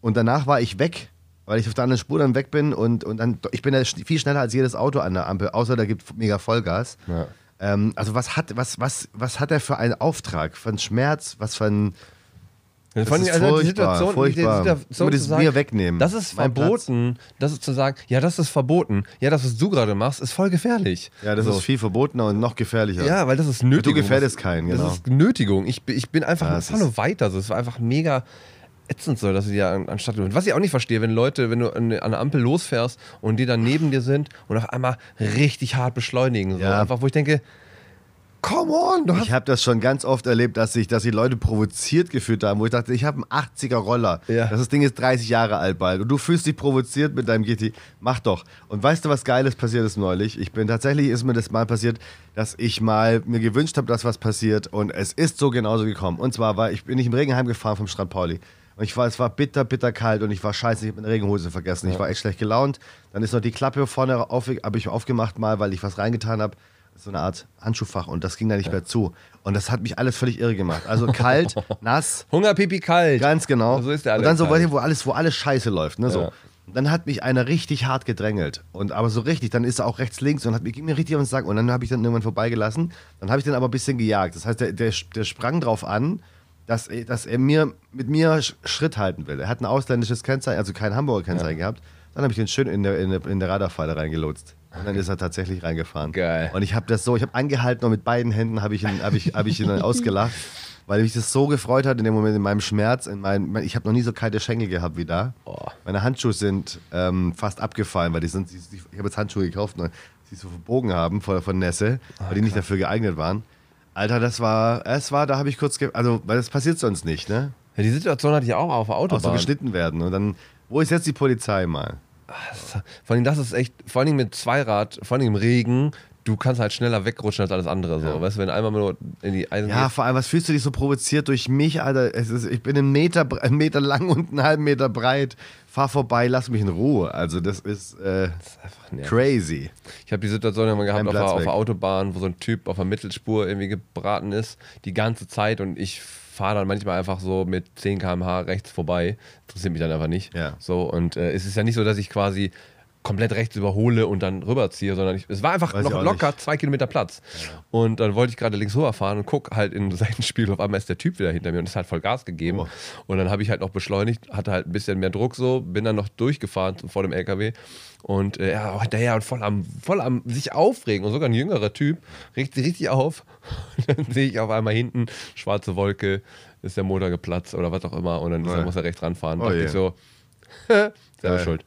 und danach war ich weg, weil ich auf der anderen Spur dann weg bin und, und dann, ich bin ja viel schneller als jedes Auto an der Ampel, außer da gibt mega Vollgas. Ja. Ähm, also was hat, was, was, was hat er für einen Auftrag, für einen Schmerz, was für ein... Das ist furchtbar, furchtbar. Die Situation Immer dieses zu sagen, Bier wegnehmen. Das ist Mein verboten. Das ist zu sagen, ja, das ist verboten. Ja, das, was du gerade machst, ist voll gefährlich. Ja, das So. ist viel verbotener und noch gefährlicher. Ja, weil das ist Nötigung. Du gefährdest keinen, genau. Das ist Nötigung. Ich, bin- ich bin einfach Ja, ist- weiter. So. Es war einfach mega ätzend so, dass sie ja an- anstatt. Was ich auch nicht verstehe, wenn Leute, wenn du an, an der Ampel losfährst und die dann neben dir sind und auf einmal richtig hart beschleunigen. So. Ja. Einfach, wo ich denke, come on, du hast. Ich habe das schon ganz oft erlebt, dass sich dass die Leute provoziert gefühlt haben, wo ich dachte, ich habe einen 80er Roller. Ja. Das Ding ist 30 Jahre alt bald und du fühlst dich provoziert mit deinem GT. Mach doch. Und weißt du, was Geiles passiert ist neulich? Ich bin tatsächlich ist mir das mal passiert, dass ich mal mir gewünscht habe, dass was passiert und es ist so genauso gekommen. Und zwar war ich bin ich im Regenheim gefahren vom Strand Pauli. Und ich war, es war bitter, bitter kalt und ich war scheiße, ich habe meine Regenhose vergessen. Ich war echt schlecht gelaunt. Dann ist noch die Klappe vorne auf, habe ich aufgemacht mal, weil ich was reingetan habe so eine Art Handschuhfach und das ging da nicht mehr zu. Und das hat mich alles völlig irre gemacht. Also kalt, <laughs> nass, Hunger, Pipi, kalt. ganz genau. So ist der und dann so, wo alles, wo alles scheiße läuft. Ne, so. Ja. Und dann hat mich einer richtig hart gedrängelt. Und aber so richtig, dann ist er auch rechts, links und hat mir, ging mir richtig auf den Sack. Und dann habe ich dann irgendwann vorbeigelassen. Dann habe ich den aber ein bisschen gejagt. Das heißt, der, der, der sprang drauf an, dass, er- dass er mir, mit mir Sch- Schritt halten will. Er hat ein ausländisches Kennzeichen, also kein Hamburger Kennzeichen gehabt. Dann habe ich den schön in der, in der, in der Radarfalle reingelotst. Und dann ist er tatsächlich reingefahren. Geil. Und ich habe das so, ich habe angehalten und mit beiden Händen habe ich ihn, habe ich, habe ich ihn dann <laughs> ausgelacht, weil mich das so gefreut hat in dem Moment, in meinem Schmerz. In meinem, mein- ich habe noch nie so kalte Schenkel gehabt wie da. Oh. Meine Handschuhe sind ähm, fast abgefallen, weil die sind, ich habe jetzt Handschuhe gekauft, ne, die so verbogen haben von, von Nässe, weil die nicht dafür geeignet waren. Alter, das war, es war, da habe ich kurz, ge also, weil das passiert sonst nicht, ne? Ja, die Situation hatte ich auch auf der Auch so Autobahn. geschnitten werden. Und dann, wo ist jetzt die Polizei mal? Vor allem, das ist echt, vor allem mit Zweirad, vor allem im Regen, du kannst halt schneller wegrutschen als alles andere. So. Weißt du, wenn einmal nur in die Eisen Ja, vor allem, was fühlst du dich so provoziert durch mich, Alter? Es ist, ich bin einen Meter, <laughs> einen Meter lang und einen halben Meter breit. Fahr vorbei, lass mich in Ruhe. Also, das ist äh, ist einfach nervig. crazy. Ich habe die Situation immer gehabt auf auf der Autobahn, wo so ein Typ auf der Mittelspur irgendwie gebraten ist, die ganze Zeit und ich fahre dann manchmal einfach so mit 10 km/h rechts vorbei. Interessiert mich dann einfach nicht. Ja. So, und äh, es ist ja nicht so, dass ich quasi komplett rechts überhole und dann rüberziehe, sondern ich, es war einfach Weiß noch locker nicht. zwei Kilometer Platz. Und dann wollte ich gerade links rüberfahren und guck halt in den <laughs> Seitenspiegel, auf einmal ist der Typ wieder hinter mir und ist halt voll Gas gegeben. Oh. Und dann habe ich halt noch beschleunigt, hatte halt ein bisschen mehr Druck so, bin dann noch durchgefahren vor dem LKW und äh, ja, auch hinterher und voll am, voll am sich aufregen und sogar ein jüngerer Typ regt sich richtig auf. <laughs> Und dann sehe ich auf einmal hinten, schwarze Wolke, ist der Motor geplatzt oder was auch immer und dann ist, Oh. muss er rechts ranfahren. Oh dachte je. ich so, <laughs> selber schuld.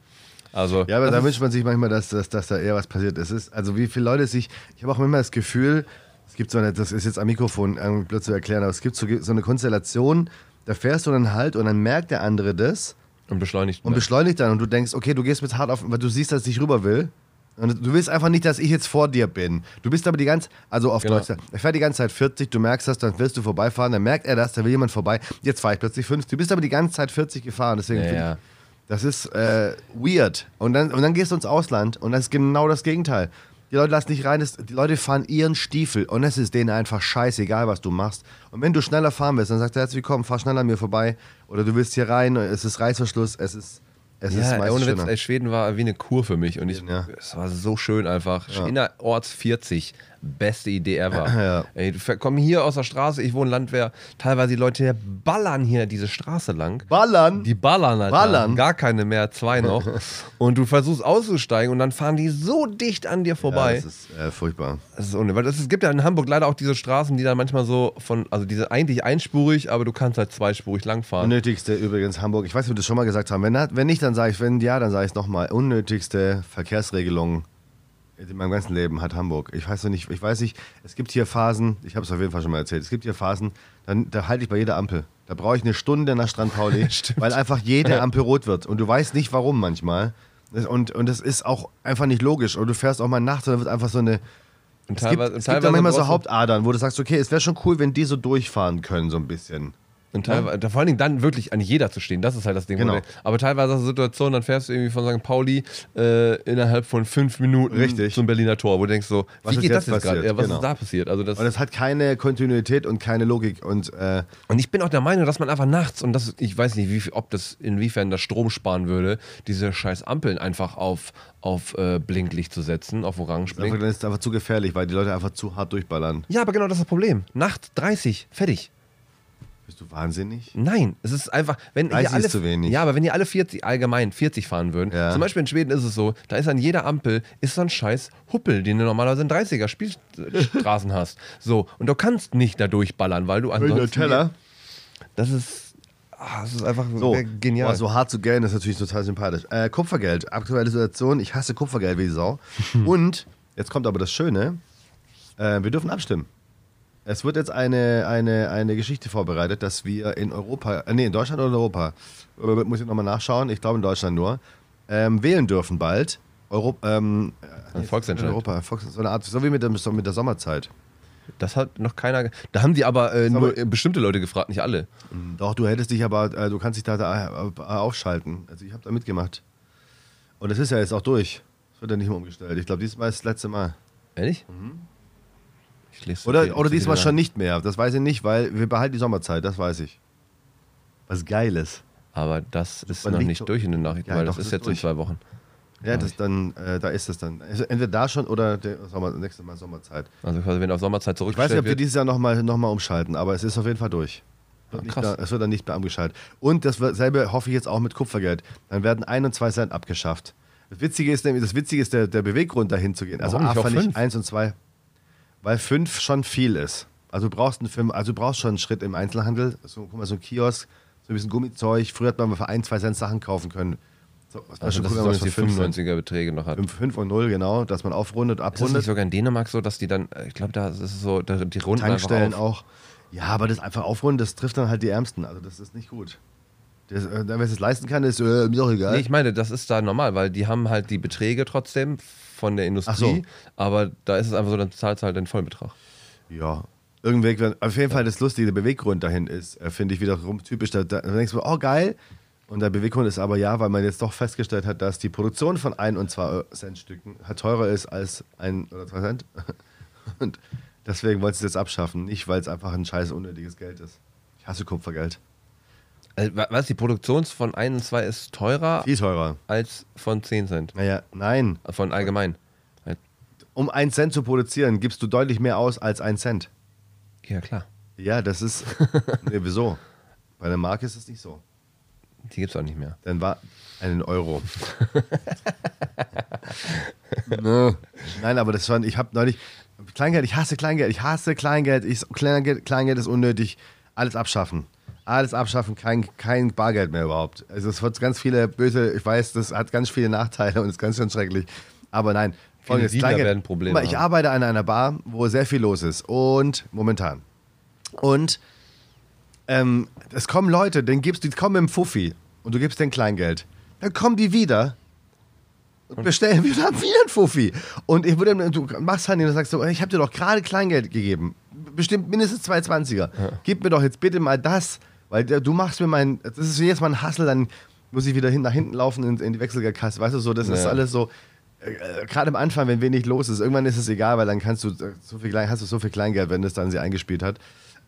Also, Ja, aber da wünscht man sich manchmal, dass, dass, dass da eher was passiert. Es ist, also wie viele Leute sich, ich habe auch immer das Gefühl, es gibt so eine, das ist jetzt am Mikrofon irgendwie blöd zu erklären, aber es gibt so, so eine Konstellation, da fährst du dann halt und dann merkt der andere das und beschleunigt. und dann. beschleunigt dann und du denkst, okay, du gehst mit hart auf, weil du siehst, dass ich rüber will. Und du willst einfach nicht, dass ich jetzt vor dir bin. Du bist aber die ganze, also auf Genau. Deutsch, er fährt die ganze Zeit 40, du merkst das, dann willst du vorbeifahren, dann merkt er das, da will jemand vorbei, jetzt fahre ich plötzlich 50. Du bist aber die ganze Zeit 40 gefahren, deswegen Ja, finde ja. ich, das ist äh, weird. Und dann, und dann gehst du ins Ausland und das ist genau das Gegenteil. Die Leute lassen nicht rein, es- die Leute fahren ihren Stiefel und es ist denen einfach scheißegal, was du machst. Und wenn du schneller fahren willst, dann sagt er herzlich willkommen, fahr schneller an mir vorbei. Oder du willst hier rein, es ist Reißverschluss, es ist, es ist Ja, meist ohne Witz, schöner. ey, Schweden war wie eine Kur für mich und ich, Ja. es war so schön einfach. Ja. Innerorts 40, beste Idee ever. <laughs> Ey, du komm hier aus der Straße, ich wohne Landwehr, teilweise die Leute ballern hier diese Straße lang. Ballern! Die ballern, Alter. Ballern? Gar keine mehr, zwei noch. <laughs> und du versuchst auszusteigen und dann fahren die so dicht an dir vorbei. das ist äh, furchtbar. Das ist. Weil es es gibt ja in Hamburg leider auch diese Straßen, die dann manchmal so von, also diese eigentlich einspurig, aber du kannst halt zweispurig langfahren. Unnötigste übrigens Hamburg. Ich weiß nicht, ob wir das schon mal gesagt haben. Wenn, wenn nicht, dann sage ich, wenn ja, dann sage ich es nochmal. Unnötigste Verkehrsregelung in meinem ganzen Leben hat Hamburg. Ich weiß noch nicht, ich weiß nicht, es gibt hier Phasen, ich habe es auf jeden Fall schon mal erzählt, es gibt hier Phasen, dann, da halte ich bei jeder Ampel. Da brauche ich eine Stunde nach Strand Pauli, <laughs> Stimmt. weil einfach jede Ampel rot wird. Und du weißt nicht warum manchmal. Und, und das ist auch einfach nicht logisch. Und du fährst auch mal nachts und dann wird einfach so eine. Und Es gibt, es gibt dann manchmal so Hauptadern, wo du sagst, okay, es wäre schon cool, wenn die so durchfahren können, so ein bisschen. Und teilweise, vor allen Dingen dann wirklich an jeder zu stehen, das ist halt das Ding. Genau. du- Aber teilweise hast du Situationen, dann fährst du irgendwie von St. Pauli äh, innerhalb von fünf Minuten Richtig. zum Berliner Tor, wo du denkst so, Was wie ist geht das jetzt gerade? Ja, was Genau. ist da passiert? Also das, Und es hat keine Kontinuität und keine Logik. Und äh, und ich bin auch der Meinung, dass man einfach nachts, und das, ich weiß nicht, wie, ob das, inwiefern das Strom sparen würde, diese scheiß Ampeln einfach auf, auf äh, Blinklicht zu setzen, auf Orange einfach, Blink. dann ist es einfach zu gefährlich, weil die Leute einfach zu hart durchballern. Ja, aber genau das ist das Problem. Nachts 30, fertig. Bist du wahnsinnig? Nein, es ist einfach, wenn 30 ihr alle, ist zu wenig. Ja, aber wenn ihr alle 40, allgemein 40 fahren würden, Ja. zum Beispiel in Schweden ist es so, da ist an jeder Ampel ist so ein scheiß Huppel, den du normalerweise in 30er Spielstraßen hast. So, und du kannst nicht da durchballern, weil du ansonsten... Teller. Das ist, ah, das ist einfach So, genial. Boah, so hart zu gellen ist natürlich total sympathisch. Äh, Kupfergeld, aktuelle Situation. Ich hasse Kupfergeld wie Sau. <laughs> Und jetzt kommt aber das Schöne: äh, Wir dürfen abstimmen. Es wird jetzt eine, eine, eine Geschichte vorbereitet, dass wir in Europa, äh, nee, in Deutschland oder in Europa, äh, muss ich nochmal nachschauen, ich glaube in Deutschland nur, ähm, wählen dürfen bald. Europa, ähm, Ein äh, Volksentscheid. Europa, Volks, so eine Art, so wie mit, so mit der Sommerzeit. Das hat noch keiner. Da haben die aber äh, aber- nur äh, bestimmte Leute gefragt, nicht alle. Doch, du hättest dich aber, äh, du kannst dich da, da äh, aufschalten. Also ich habe da mitgemacht. Und es ist ja jetzt auch durch. Es wird ja nicht mehr umgestellt. Ich glaube, diesmal ist das letzte Mal. Ehrlich? So Oder, viel- oder diesmal schon nicht mehr. Das weiß ich nicht, weil wir behalten die Sommerzeit, das weiß ich. Was Geiles. Aber das ist Man noch nicht so- durch in den Nachrichten, Ja, weil doch, das ist ist jetzt durch. in zwei Wochen. Ja, das dann, äh, da ist es dann. Also entweder da schon oder der Sommer, nächstes Mal Sommerzeit. Also quasi, wenn auf Sommerzeit Ich weiß nicht, zurückgestellt ob die wird. dieses Jahr nochmal noch mal umschalten, aber es ist auf jeden Fall durch. Ah, krass. mehr, es wird dann nicht mehr umgeschaltet. Und dasselbe hoffe ich jetzt auch mit Kupfergeld. Dann werden ein und zwei Cent abgeschafft. Das Witzige ist nämlich, das Witzige ist der, der Beweggrund dahin zu gehen. Also A fand ich fünf? eins und zwei, weil fünf schon viel ist. Also du brauchst einen Film, also du brauchst schon einen Schritt im Einzelhandel. So, guck mal, so ein Kiosk, so ein bisschen Gummizeug. Früher hat man mal für ein, zwei Cent Sachen kaufen können. So, war Also das cool, ist so, was die für fünf Cent- 95er Beträge noch hat. fünf- fünf und null, genau, dass man aufrundet, Ist das nicht abrundet. sogar in Dänemark so, dass die dann, ich glaube, da ist es so, da, die runden Tankstellen auch. Ja, aber das einfach aufrunden, das trifft dann halt die Ärmsten. Also das ist nicht gut. Das, äh, wer es leisten kann, ist äh, mir doch egal. Nee, ich meine, das ist da normal, weil die haben halt die Beträge trotzdem von der Industrie, so. aber da ist es einfach so, dann zahlst du halt den Vollbetrag. ja. Irgendwie, auf jeden Fall das Lustige, der Beweggrund dahin ist, äh, finde ich wiederum typisch. Da, da denkst du, oh geil. Und der Beweggrund ist aber ja, weil man jetzt doch festgestellt hat, dass die Produktion von 1 und 2 Cent Stücken halt teurer ist als 1 oder 2 Cent. <laughs> Und deswegen wollen sie es jetzt abschaffen. Nicht, weil es einfach ein scheiß unnötiges Geld ist. Ich hasse Kupfergeld. Also, wa- was, die Produktion von 1 und 2 ist teurer Viel teurer. als von 10 Cent, Naja, nein. von allgemein. Um 1 Cent zu produzieren, gibst du deutlich mehr aus als 1 Cent. Ja, klar. Ja, das ist. <laughs> nee, wieso? Bei einer Marke ist es nicht so. Die gibt es auch nicht mehr. Dann war einen Euro. <laughs> Ne. Nein, aber das fand ich habe neulich Kleingeld, ich hasse Kleingeld, ich hasse Kleingeld, ich, Kleingeld, Kleingeld ist unnötig, alles abschaffen. Alles abschaffen, kein, kein Bargeld mehr überhaupt. Also es wird ganz viele böse, ich weiß, das hat ganz viele Nachteile und ist ganz schön schrecklich. Aber nein, folgendes werden Probleme ich arbeite an einer Bar, wo sehr viel los ist und momentan. Und ähm, es kommen Leute, denen gibst die kommen im Fuffi und du gibst denen Kleingeld. Dann kommen die wieder und bestellen wieder <laughs> wieder ein Fuffi. Und ich würde, du machst halt und sagst so, ich habe dir doch gerade Kleingeld gegeben. Bestimmt mindestens 220er. Gib mir doch jetzt bitte mal das, weil du machst mir mein, das ist jetzt mal ein Hassel, dann muss ich wieder hin, nach hinten laufen in, in die Wechselkasse. Weißt du so, das ist Ja. alles so. äh, gerade am Anfang, wenn wenig los ist, irgendwann ist es egal, weil dann kannst du äh, so viel, Klein- hast du so viel Kleingeld, wenn es dann sie eingespielt hat.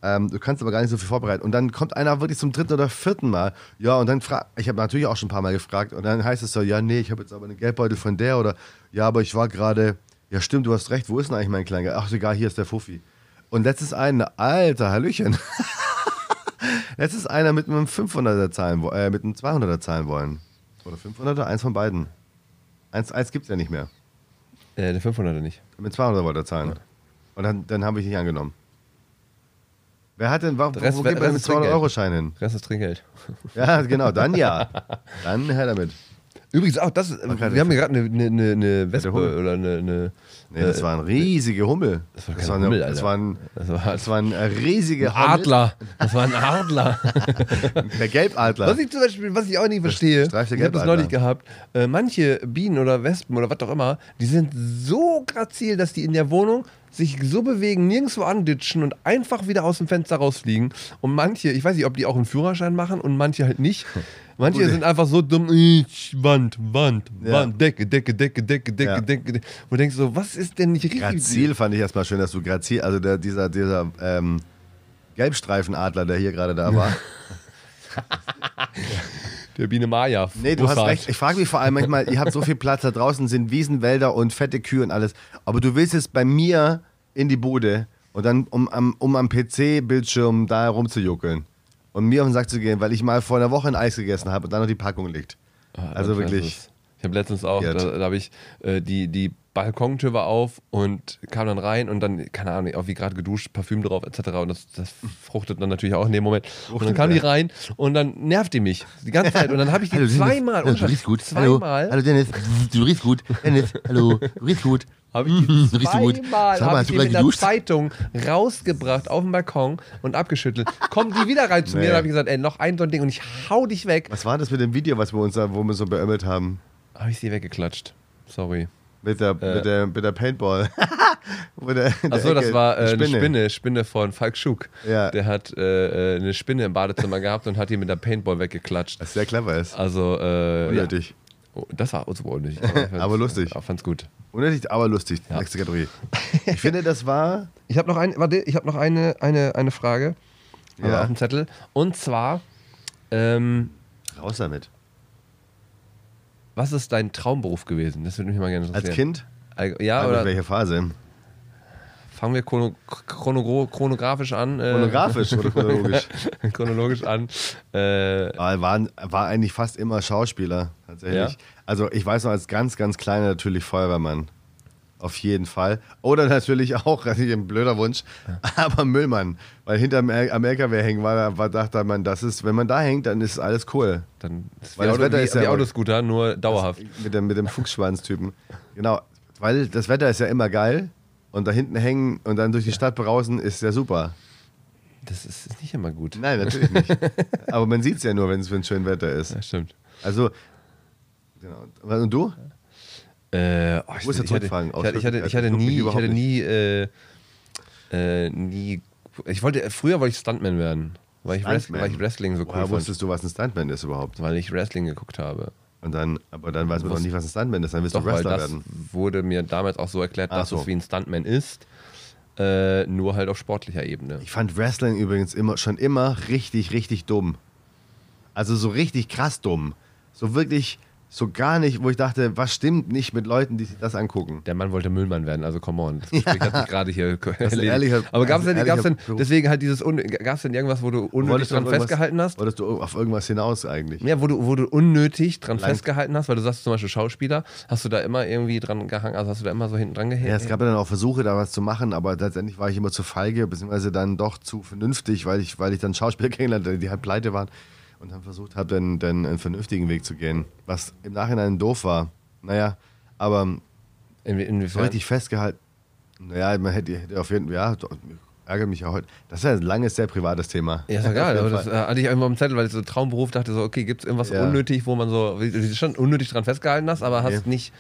Ähm, du kannst aber gar nicht so viel vorbereiten. Und dann kommt einer wirklich zum dritten oder vierten Mal. Ja, und dann fragt, ich habe natürlich auch schon ein paar Mal gefragt. Und dann heißt es so, ja, nee, ich habe jetzt aber einen Geldbeutel von der oder, ja, aber ich war gerade, ja, stimmt, du hast recht, wo ist denn eigentlich mein Kleingeld? Ach, egal, hier ist der Fuffi. Und letztes eine, alter Hallöchen. <laughs> letztes einer mit einem 500er zahlen, äh, mit einem 200er zahlen wollen. Oder 500er, eins von beiden. Eins, eins gibt es ja nicht mehr. Äh, der 500er nicht. Mit 200 wollte er zahlen. Und dann, dann habe ich nicht angenommen. Wer hat denn, Der Rest- wo geht man mit ist Trinkgeld. 200-Euro-Schein hin? Rest ist Trinkgeld. Ja, genau, dann ja. <laughs> Dann her damit. Übrigens auch das, wir haben hier gerade eine, eine, eine, eine Wespe oder eine, eine Nee, das waren riesige Hummel. das war das, kein waren, Hummel, das, Alter. waren, das war das waren äh, riesige ein Adler. Das war ein Adler. <laughs> Der Gelbadler. Was ich zum Beispiel, was ich auch nicht verstehe, ich habe das neulich gehabt, äh, manche Bienen oder Wespen oder was auch immer, die sind so grazil, dass die in der Wohnung sich so bewegen, nirgendwo anditschen und einfach wieder aus dem Fenster rausfliegen. Und manche, ich weiß nicht, ob die auch einen Führerschein machen und manche halt nicht. Manche Gut. sind einfach so dumm, Wand, Wand, Ja. Wand, Decke, Decke, Decke, Decke, Decke, Ja. Decke, Decke. Wo du denkst so, was ist denn nicht richtig? Grazil fand ich erstmal schön, dass du Grazil, also der, dieser, dieser ähm, Gelbstreifenadler, der hier gerade da war. <laughs> <laughs> Der Biene Maya. Nee, du hast recht. Ich frage mich vor allem manchmal, ihr habt so viel Platz, da draußen sind Wiesen, Wälder und fette Kühe und alles. Aber du willst jetzt bei mir in die Bude und dann, um am, um am PC-Bildschirm da rumzujuckeln und mir auf den Sack zu gehen, weil ich mal vor einer Woche ein Eis gegessen habe und dann noch die Packung liegt. Ah, Also wirklich. Ich habe letztens auch, da, Weird. da habe ich äh, die, die Balkontür war auf und kam dann rein und dann, keine Ahnung, auch wie gerade geduscht, Parfüm drauf etc. Und das, das fruchtet dann natürlich auch in dem Moment. Und dann kam die rein und dann nervt die mich die ganze Zeit. Und dann habe ich die Hallo, Dennis. zweimal, Hallo, du riechst gut. Hallo, zweimal, hallo Dennis, du riechst gut. Dennis, hallo, du riechst gut. habe ich die <laughs> Du riechst gut. zweimal Sag mal, ich die mit? Zeitung rausgebracht auf den Balkon und abgeschüttelt. Kommt die wieder rein zu mir Nee. und habe ich gesagt, ey, noch ein so ein Ding und ich hau dich weg. Was war das mit dem Video, was wir uns da, wo wir so beömmelt haben? Habe ich sie weggeklatscht. Sorry. Mit der, mit der, mit der Paintball. <laughs> Achso, das war äh, die eine Spinne, Spinne von Falk Schuck. Ja. Der hat äh, äh, eine Spinne im Badezimmer <laughs> gehabt und hat die mit der Paintball weggeklatscht. Was sehr clever ist. Also, äh, ja. Unnötig. Oh, das war super <laughs> unnötig. Aber lustig. Ich fand's gut. Unnötig, aber lustig. Nächste Kategorie. Ich finde, das war. Ich habe noch, ein, warte, ich hab noch eine, eine, eine Frage äh, Ja. auf dem Zettel. Und zwar, ähm, Raus damit. Was ist dein Traumberuf gewesen? Das würde mich mal gerne interessieren. Als Kind? Ja, oder welche Phase? fangen wir chrono chrono chronografisch an. Äh, Chronografisch oder chronologisch? <laughs> chronologisch an. Äh, war, war eigentlich fast immer Schauspieler, tatsächlich. Ja? Also ich weiß noch, als ganz, ganz kleiner natürlich Feuerwehrmann. Auf jeden Fall. Oder natürlich auch, also ein blöder Wunsch, <laughs> aber Müllmann. Weil hinterm L- am LKW hängen war, war, dachte man, das ist, wenn man da hängt, dann ist alles cool. dann ist Weil das Auto, Wetter wie, ist ja wie Autoscooter, nur dauerhaft. Mit dem, mit dem Fuchsschwanztypen. Genau. Weil das Wetter ist ja immer geil. Und da hinten hängen und dann durch die Stadt brausen ist ja super. Das ist, ist nicht immer gut. Nein, natürlich nicht. <laughs> aber man sieht es ja nur, wenn es schön Wetter ist. Ja, stimmt. Also, genau. Und du? Äh, oh, ich, ja ich, hatte, zurückfragen, ich, hatte, ich, hatte, ich hatte nie, ich hatte nie, äh, äh, nie, ich wollte, früher wollte ich Stuntman werden, weil ich, Wrestling, weil ich Wrestling so cool Woher fand, wusstest du, was ein Stuntman ist überhaupt? weil ich Wrestling geguckt habe. Und dann, aber dann weiß man doch nicht, was ein Stuntman ist. Dann willst Doch, du weil Wrestler das werden. wurde mir damals auch so erklärt, dass so. es wie ein Stuntman ist, äh, nur halt auf sportlicher Ebene. Ich fand Wrestling übrigens immer, schon immer richtig, richtig dumm. Also so richtig krass dumm. So wirklich, so gar nicht, wo ich dachte, was stimmt nicht mit Leuten, die sich das angucken. Der Mann wollte Müllmann werden, also come on. Das Gespräch hat sich gerade hier ehrlicher- Aber gab es denn, gab's denn deswegen halt dieses, gab's denn irgendwas, wo du unnötig dran festgehalten hast? Wolltest du auf irgendwas hinaus eigentlich? Ja, wo du, wo du unnötig dran Lang- festgehalten hast, weil du sagst zum Beispiel Schauspieler, hast du da immer irgendwie dran gehangen, also hast du da immer so hinten dran gehängt? Ja, es gab ja dann auch Versuche, da was zu machen, aber letztendlich war ich immer zu feige, beziehungsweise dann doch zu vernünftig, weil ich, weil ich dann Schauspieler <laughs> kennengelernt die halt pleite waren und dann versucht habe, dann, dann einen vernünftigen Weg zu gehen. Was im Nachhinein doof war. Naja, aber In, inwiefern? richtig festgehalten. Naja, man hätte, hätte auf jeden Fall, ja, ärgert mich ja heute. Das ist ja ein langes, sehr privates Thema. Ja, ist ja geil, <laughs> aber das äh, hatte ich irgendwo im Zettel, weil ich so Traumberuf dachte, so, okay, gibt es irgendwas Ja. unnötig, wo man so, schon unnötig dran festgehalten hast, aber hast Nee. nicht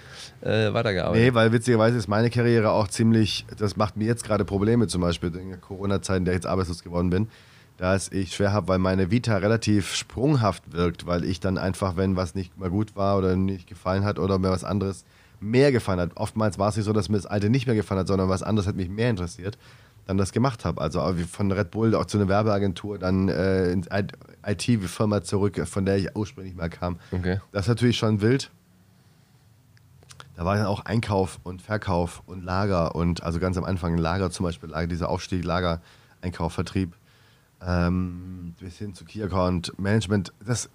äh, weitergearbeitet. Nee, weil witzigerweise ist meine Karriere auch ziemlich, das macht mir jetzt gerade Probleme, zum Beispiel in der Corona-Zeit, in der ich jetzt arbeitslos geworden bin, dass ich schwer habe, weil meine Vita relativ sprunghaft wirkt, weil ich dann einfach, wenn was nicht mal gut war oder nicht gefallen hat oder mir was anderes mehr gefallen hat. Oftmals war es nicht so, dass mir das alte nicht mehr gefallen hat, sondern was anderes hat mich mehr interessiert, dann das gemacht habe. Also wie von Red Bull auch zu einer Werbeagentur, dann äh, ins IT-Firma zurück, von der ich ursprünglich mal kam. Okay. Das ist natürlich schon wild. Da war dann auch Einkauf und Verkauf und Lager und also ganz am Anfang Lager zum Beispiel, Lager, dieser Aufstieg, Lager, Einkauf, Vertrieb, ähm, bis hin zu Key Account Management. Das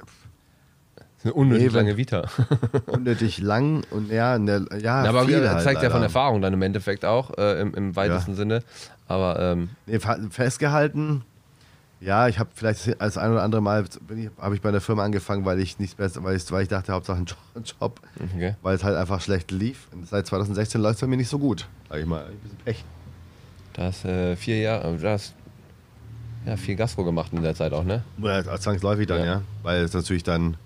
Eine unnötig Nee, lange Vita. <laughs> unnötig lang und ja, ne, ja, Ja, aber viel das halt zeigt ja von leider. Erfahrung dann im Endeffekt auch, äh, im, im weitesten Ja. Sinne. Aber ähm, Nee, festgehalten. Ja, ich habe vielleicht als ein oder andere Mal habe ich bei einer Firma angefangen, weil ich nichts besser, weil ich, weil ich dachte, Hauptsache ein Job, okay. weil es halt einfach schlecht lief. Und seit 2016 läuft es bei mir nicht so gut, sag ich mal. Ein bisschen Pech. Da hast äh, vier Jahre, du hast ja, viel Gastro gemacht in der Zeit auch, ne? Oder zwangsläufig dann, Ja. ja. Weil es natürlich dann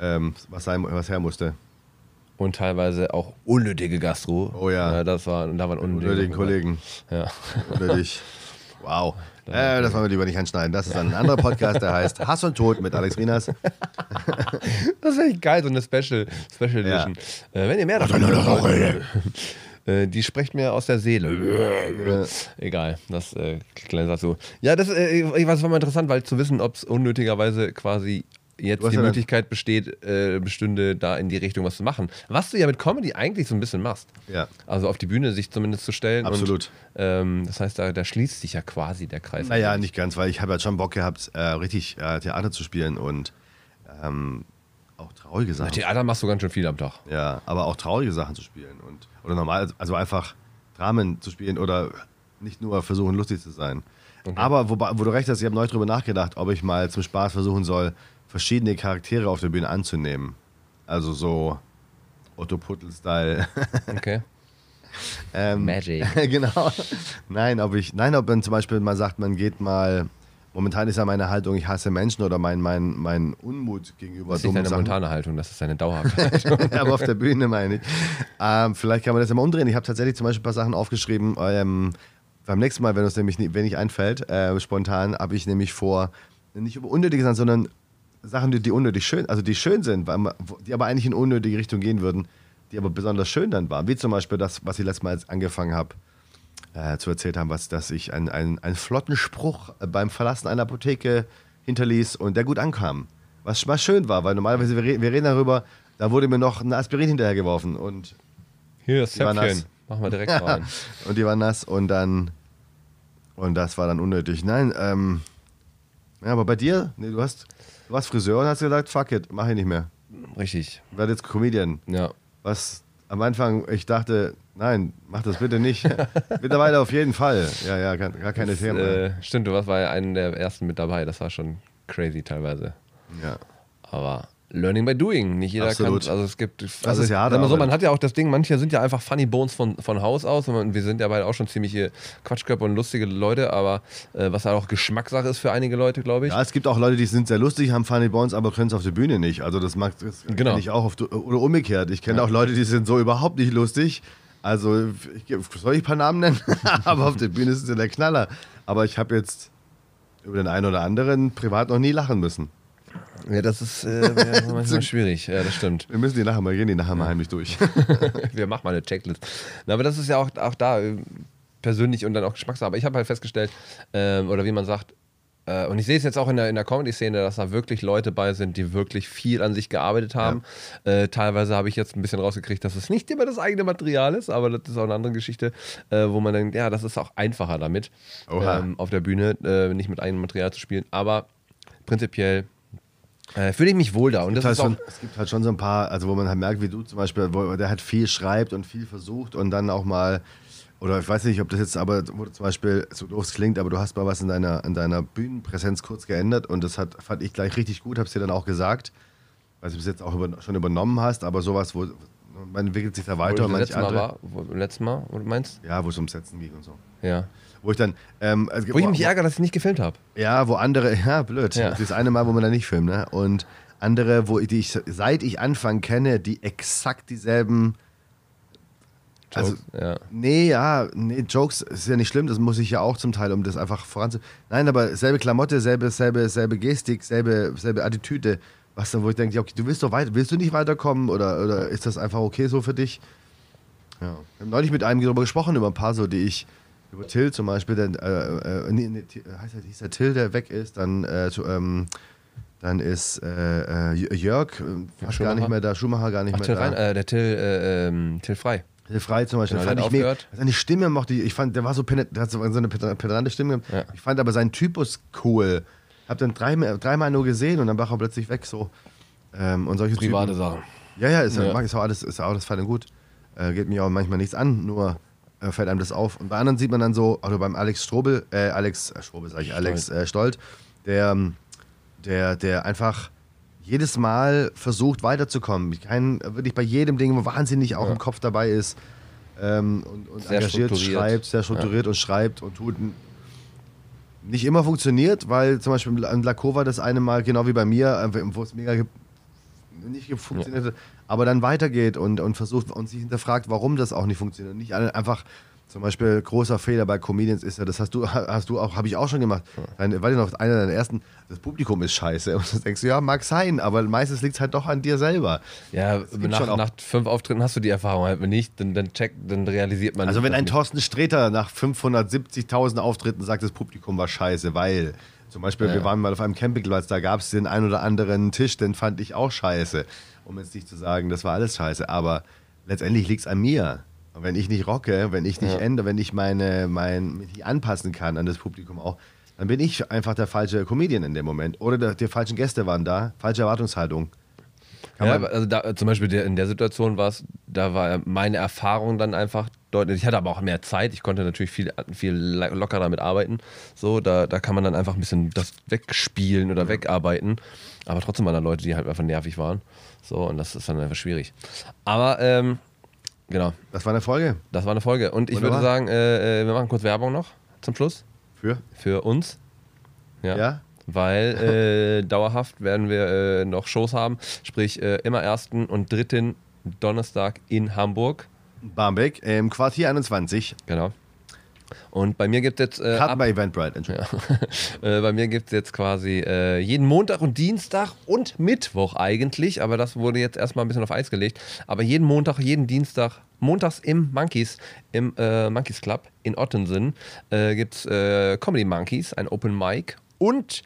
ähm, was, sein, was her musste. Und teilweise auch unnötige Gastro. Oh ja. das war, da waren unnötige Unnötigen Kollegen. Ja. Unnötig. Wow. <laughs> Äh, das wollen wir lieber nicht anschneiden. Das ist ein <laughs> anderer Podcast, der heißt Hass und Tod mit Alex Rinas. Das wäre echt geil, so eine Special, Special Ja. Edition. Äh, wenn ihr mehr davon wollt, <laughs> die sprecht mir aus der Seele. <laughs> Egal, das äh, kleine so. Ja, das, äh, ich- das war mal interessant, weil zu wissen, ob es unnötigerweise quasi jetzt hast die Möglichkeit besteht, äh, bestünde, da in die Richtung was zu machen. Was du ja mit Comedy eigentlich so ein bisschen machst. Ja. Also auf die Bühne sich zumindest zu stellen. Absolut. Und, ähm, das heißt, da, da schließt sich ja quasi der Kreis. Naja, nicht ganz, weil ich habe ja schon Bock gehabt, äh, richtig äh, Theater zu spielen und ähm, auch traurige Sachen. Theater machst du ganz schön viel am Tag. Ja, aber auch traurige Sachen zu spielen und oder normal, also einfach Dramen zu spielen oder nicht nur versuchen lustig zu sein. Aber wobei, wo du recht hast, ich habe neu drüber nachgedacht, ob ich mal zum Spaß versuchen soll, verschiedene Charaktere auf der Bühne anzunehmen. Also so Otto Puttel-Style. <laughs> Okay. ähm, Magic. <laughs> genau. Nein, ob ich, nein, ob man zum Beispiel mal sagt, man geht mal. Momentan ist ja meine Haltung, ich hasse Menschen oder mein, mein, mein Unmut gegenüber Das ist nicht deine Sachen. momentane Haltung, das ist deine dauerhafte <laughs> Haltung. aber auf der Bühne meine ich. Ähm, vielleicht kann man das ja mal umdrehen. Ich habe tatsächlich zum Beispiel ein paar Sachen aufgeschrieben. Ähm, beim nächsten Mal, wenn uns nämlich wenn nicht einfällt, äh, spontan, habe ich nämlich vor, nicht über unnötige Sachen, sondern Sachen, die, die unnötig schön, also die schön sind, weil die aber eigentlich in unnötige Richtung gehen würden, die aber besonders schön dann waren. Wie zum Beispiel das, was ich letztes Mal angefangen habe äh, zu erzählt haben, was, dass ich einen, einen, einen flotten Spruch äh, beim Verlassen einer Apotheke hinterließ und der gut ankam. Was, was schön war, weil normalerweise, wir, re- wir reden darüber, da wurde mir noch ein Aspirin hinterhergeworfen und, Hier, das Die war nass. Machen wir direkt <laughs> rein. und die war nass und dann, und das war dann unnötig. Nein, ähm, ja, aber bei dir, nee, du hast, du warst Friseur und hast gesagt, fuck it, mach ich nicht mehr. Richtig. Ich werde jetzt Comedian. Ja. Was am Anfang, ich dachte, nein, mach das bitte nicht. <laughs> Mittlerweile auf jeden Fall. Ja, ja, gar, gar keine Das, Themen. äh, stimmt, du warst bei einem der ersten mit dabei. Das war schon crazy teilweise. ja. Aber Learning by Doing. Nicht jeder Absolut. kann. Also es gibt. also ist ja harte so, man hat ja auch das Ding, manche sind ja einfach Funny Bones von, von Haus aus. Und wir sind ja beide auch schon ziemliche Quatschköpfe und lustige Leute, aber äh, was halt auch Geschmackssache ist für einige Leute, glaube ich. Ja, es gibt auch Leute, die sind sehr lustig, haben Funny Bones, aber können es auf der Bühne nicht. Also das mag das Genau. ich auch auf, oder umgekehrt. Ich kenne auch Leute, die sind so überhaupt nicht lustig. Also ich, soll ich ein paar Namen nennen? <laughs> aber auf der Bühne ist es ja der Knaller. Aber ich habe jetzt über den einen oder anderen privat noch nie lachen müssen. Ja, das ist äh, ja, manchmal <laughs> schwierig. Ja, das stimmt. Wir müssen die nachher mal gehen, die nachher mal heimlich durch. <laughs> Wir machen mal eine Checklist. Na, aber das ist ja auch, auch da äh, persönlich und dann auch Geschmackssache. Aber ich habe halt festgestellt, ähm, oder wie man sagt, und ich sehe es jetzt auch in der, in der Comedy-Szene, dass da wirklich Leute bei sind, die wirklich viel an sich gearbeitet haben. Äh, teilweise habe ich jetzt ein bisschen rausgekriegt, dass es nicht immer das eigene Material ist, aber das ist auch eine andere Geschichte, äh, wo man denkt, ja, das ist auch einfacher damit, ähm, auf der Bühne äh, nicht mit eigenem Material zu spielen. Aber prinzipiell äh, fühle ich mich wohl da. Und das halt ist auch, schon, es gibt halt schon so ein paar, also wo man halt merkt, wie du zum Beispiel, wo der halt viel schreibt und viel versucht und dann auch mal, oder ich weiß nicht, ob das jetzt aber, wo zum Beispiel, so doof es klingt, aber du hast mal was in deiner, in deiner Bühnenpräsenz kurz geändert und das hat, fand ich gleich richtig gut, hab's dir dann auch gesagt, weil du es jetzt auch über, schon übernommen hast, aber sowas, wo man entwickelt sich da wo weiter und das manche letzte Mal andere, war, wo, letztes Mal, wo du meinst? ja, wo es ums Setzen ging und so. Ja. Wo ich dann, ähm, also, Wo ich mich wo- ärgere, dass ich nicht gefilmt habe. Ja, wo andere, <laughs> ja, blöd. Ja. Das eine Mal, wo man da nicht filmt, ne? Und andere, wo ich, die ich seit ich Anfang kenne, die exakt dieselben. Also, ja. nee, ja, nee, Jokes ist ja nicht schlimm, das muss ich ja auch zum Teil, um das einfach voranzu. Nein, aber selbe Klamotte, selbe, selbe, selbe Gestik, selbe, selbe Attitüde. was dann, wo ich denke, ja, okay, du willst doch weiter, willst du nicht weiterkommen oder, oder ist das einfach okay so für dich? Ja. Wir haben neulich mit einem darüber gesprochen, über ein paar so, die ich, über Till zum Beispiel, der, äh, äh, nee, nee, heißt er, hieß der Till, der weg ist, dann, äh, zu, ähm, dann ist äh, äh, Jörg äh, fast gar nicht mehr da, Schumacher gar nicht Ach, mehr Till, da. Rein, äh, der Till, äh, ähm, Till Frei. Frei zum Beispiel, Genau, fand ich mega. Seine Stimme mochte ich, ich fand, der war so penet, der hat so eine penetrante Stimme. Ja. Ich fand aber seinen Typus cool. Hab dann dreimal, dreimal nur gesehen und dann war er plötzlich weg so. Ähm, und solche Private Typen. Sachen. Ja, ja, ist ja, ist auch alles, ist auch alles fein und gut. Äh, geht mir auch manchmal nichts an, nur äh, fällt einem das auf. Und bei anderen sieht man dann so, also beim Alex Strobel, äh, Alex, äh, Strobel sag ich, Alex äh, Stolt, der, ähm, der, der einfach jedes Mal versucht weiterzukommen. Kein, wirklich bei jedem Ding wahnsinnig auch Ja. im Kopf dabei ist ähm, und, und Sehr engagiert schreibt, sehr strukturiert und schreibt und tut. Nicht immer funktioniert, weil zum Beispiel an Lakova das eine Mal, genau wie bei mir, äh, wo es mega nicht funktioniert hat, aber dann weitergeht und, und versucht und sich hinterfragt, warum das auch nicht funktioniert. Und nicht einfach, zum Beispiel großer Fehler bei Comedians ist ja, das hast du, hast du auch, habe ich auch schon gemacht. Dein, weil noch einer deiner ersten, das Publikum ist scheiße. <laughs> Und dann denkst du, ja, mag sein, aber meistens liegt es halt doch an dir selber. Ja, nach, nach fünf Auftritten hast du die Erfahrung halt wenn nicht, dann, dann check, dann realisiert man Also wenn ein Thorsten Sträter nach 570.000 Auftritten sagt, das Publikum war scheiße, weil zum Beispiel, Ja. wir waren mal auf einem Campingplatz, da gab es den ein oder anderen Tisch, den fand ich auch scheiße. Um jetzt nicht zu sagen, das war alles scheiße, aber letztendlich liegt es an mir. Und wenn ich nicht rocke, wenn ich nicht Ja. ändere, wenn ich meine, mein, mich nicht anpassen kann an das Publikum auch, dann bin ich einfach der falsche Comedian in dem Moment. Oder der, die falschen Gäste waren da, falsche Erwartungshaltung. Kann Ja, also da, zum Beispiel in der Situation war es, da war meine Erfahrung dann einfach deutlich. Ich hatte aber auch mehr Zeit. Ich konnte natürlich viel, viel lockerer damit arbeiten. So, da, da kann man dann einfach ein bisschen das wegspielen oder wegarbeiten. Aber trotzdem waren da Leute, die halt einfach nervig waren. So, und das ist dann einfach schwierig. Aber, ähm, genau, Das war eine Folge das war eine Folge. Und ich Wunderbar. würde sagen, äh, äh, wir machen kurz Werbung noch zum Schluss für. für uns. Ja? Weil äh, <laughs> dauerhaft werden wir äh, noch Shows haben. Sprich, äh, immer ersten und dritten Donnerstag in Hamburg. Barmbek im Quartier 21. Genau. Und bei mir gibt es jetzt. Äh, Karten ab, bei Eventbrite, Entschuldigung. <laughs> äh, bei mir gibt es jetzt quasi äh, jeden Montag und Dienstag und Mittwoch eigentlich, aber das wurde jetzt erstmal ein bisschen auf Eis gelegt. Aber jeden Montag, jeden Dienstag, montags im Monkeys, im äh, Monkeys Club in Ottensen, äh, gibt es äh, Comedy Monkeys, ein Open Mic. Und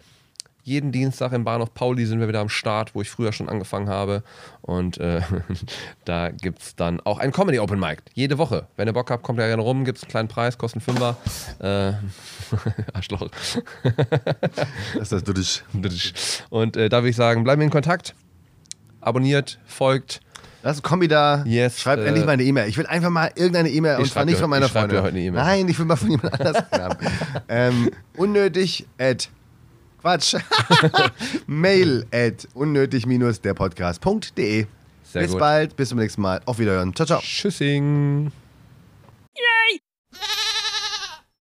jeden Dienstag im Bahnhof Pauli sind wir wieder am Start, wo ich früher schon angefangen habe. Und äh, <laughs> da gibt es dann auch ein Comedy Open Mic. Jede Woche. Wenn ihr Bock habt, kommt ja gerne rum, gibt es einen kleinen Preis, kostet einen Fünfer. Äh, <laughs> Arschloch. <laughs> Das ist das. Und äh, da würde ich sagen, bleiben wir in Kontakt. Abonniert, folgt. Lass Kombi da. Yes, Schreib äh, endlich mal eine E-Mail. Ich will einfach mal irgendeine E-Mail und zwar nicht dir- von meiner Freundin. heute eine E-Mail. Nein, ich will mal von jemand anders haben. ähm, unnötig at Quatsch. <laughs> Mail at unnötig-derpodcast.de. Sehr Bis gut. bald, bis zum nächsten Mal. Auf Wiederhören. Ciao, ciao. Tschüssing. Yay!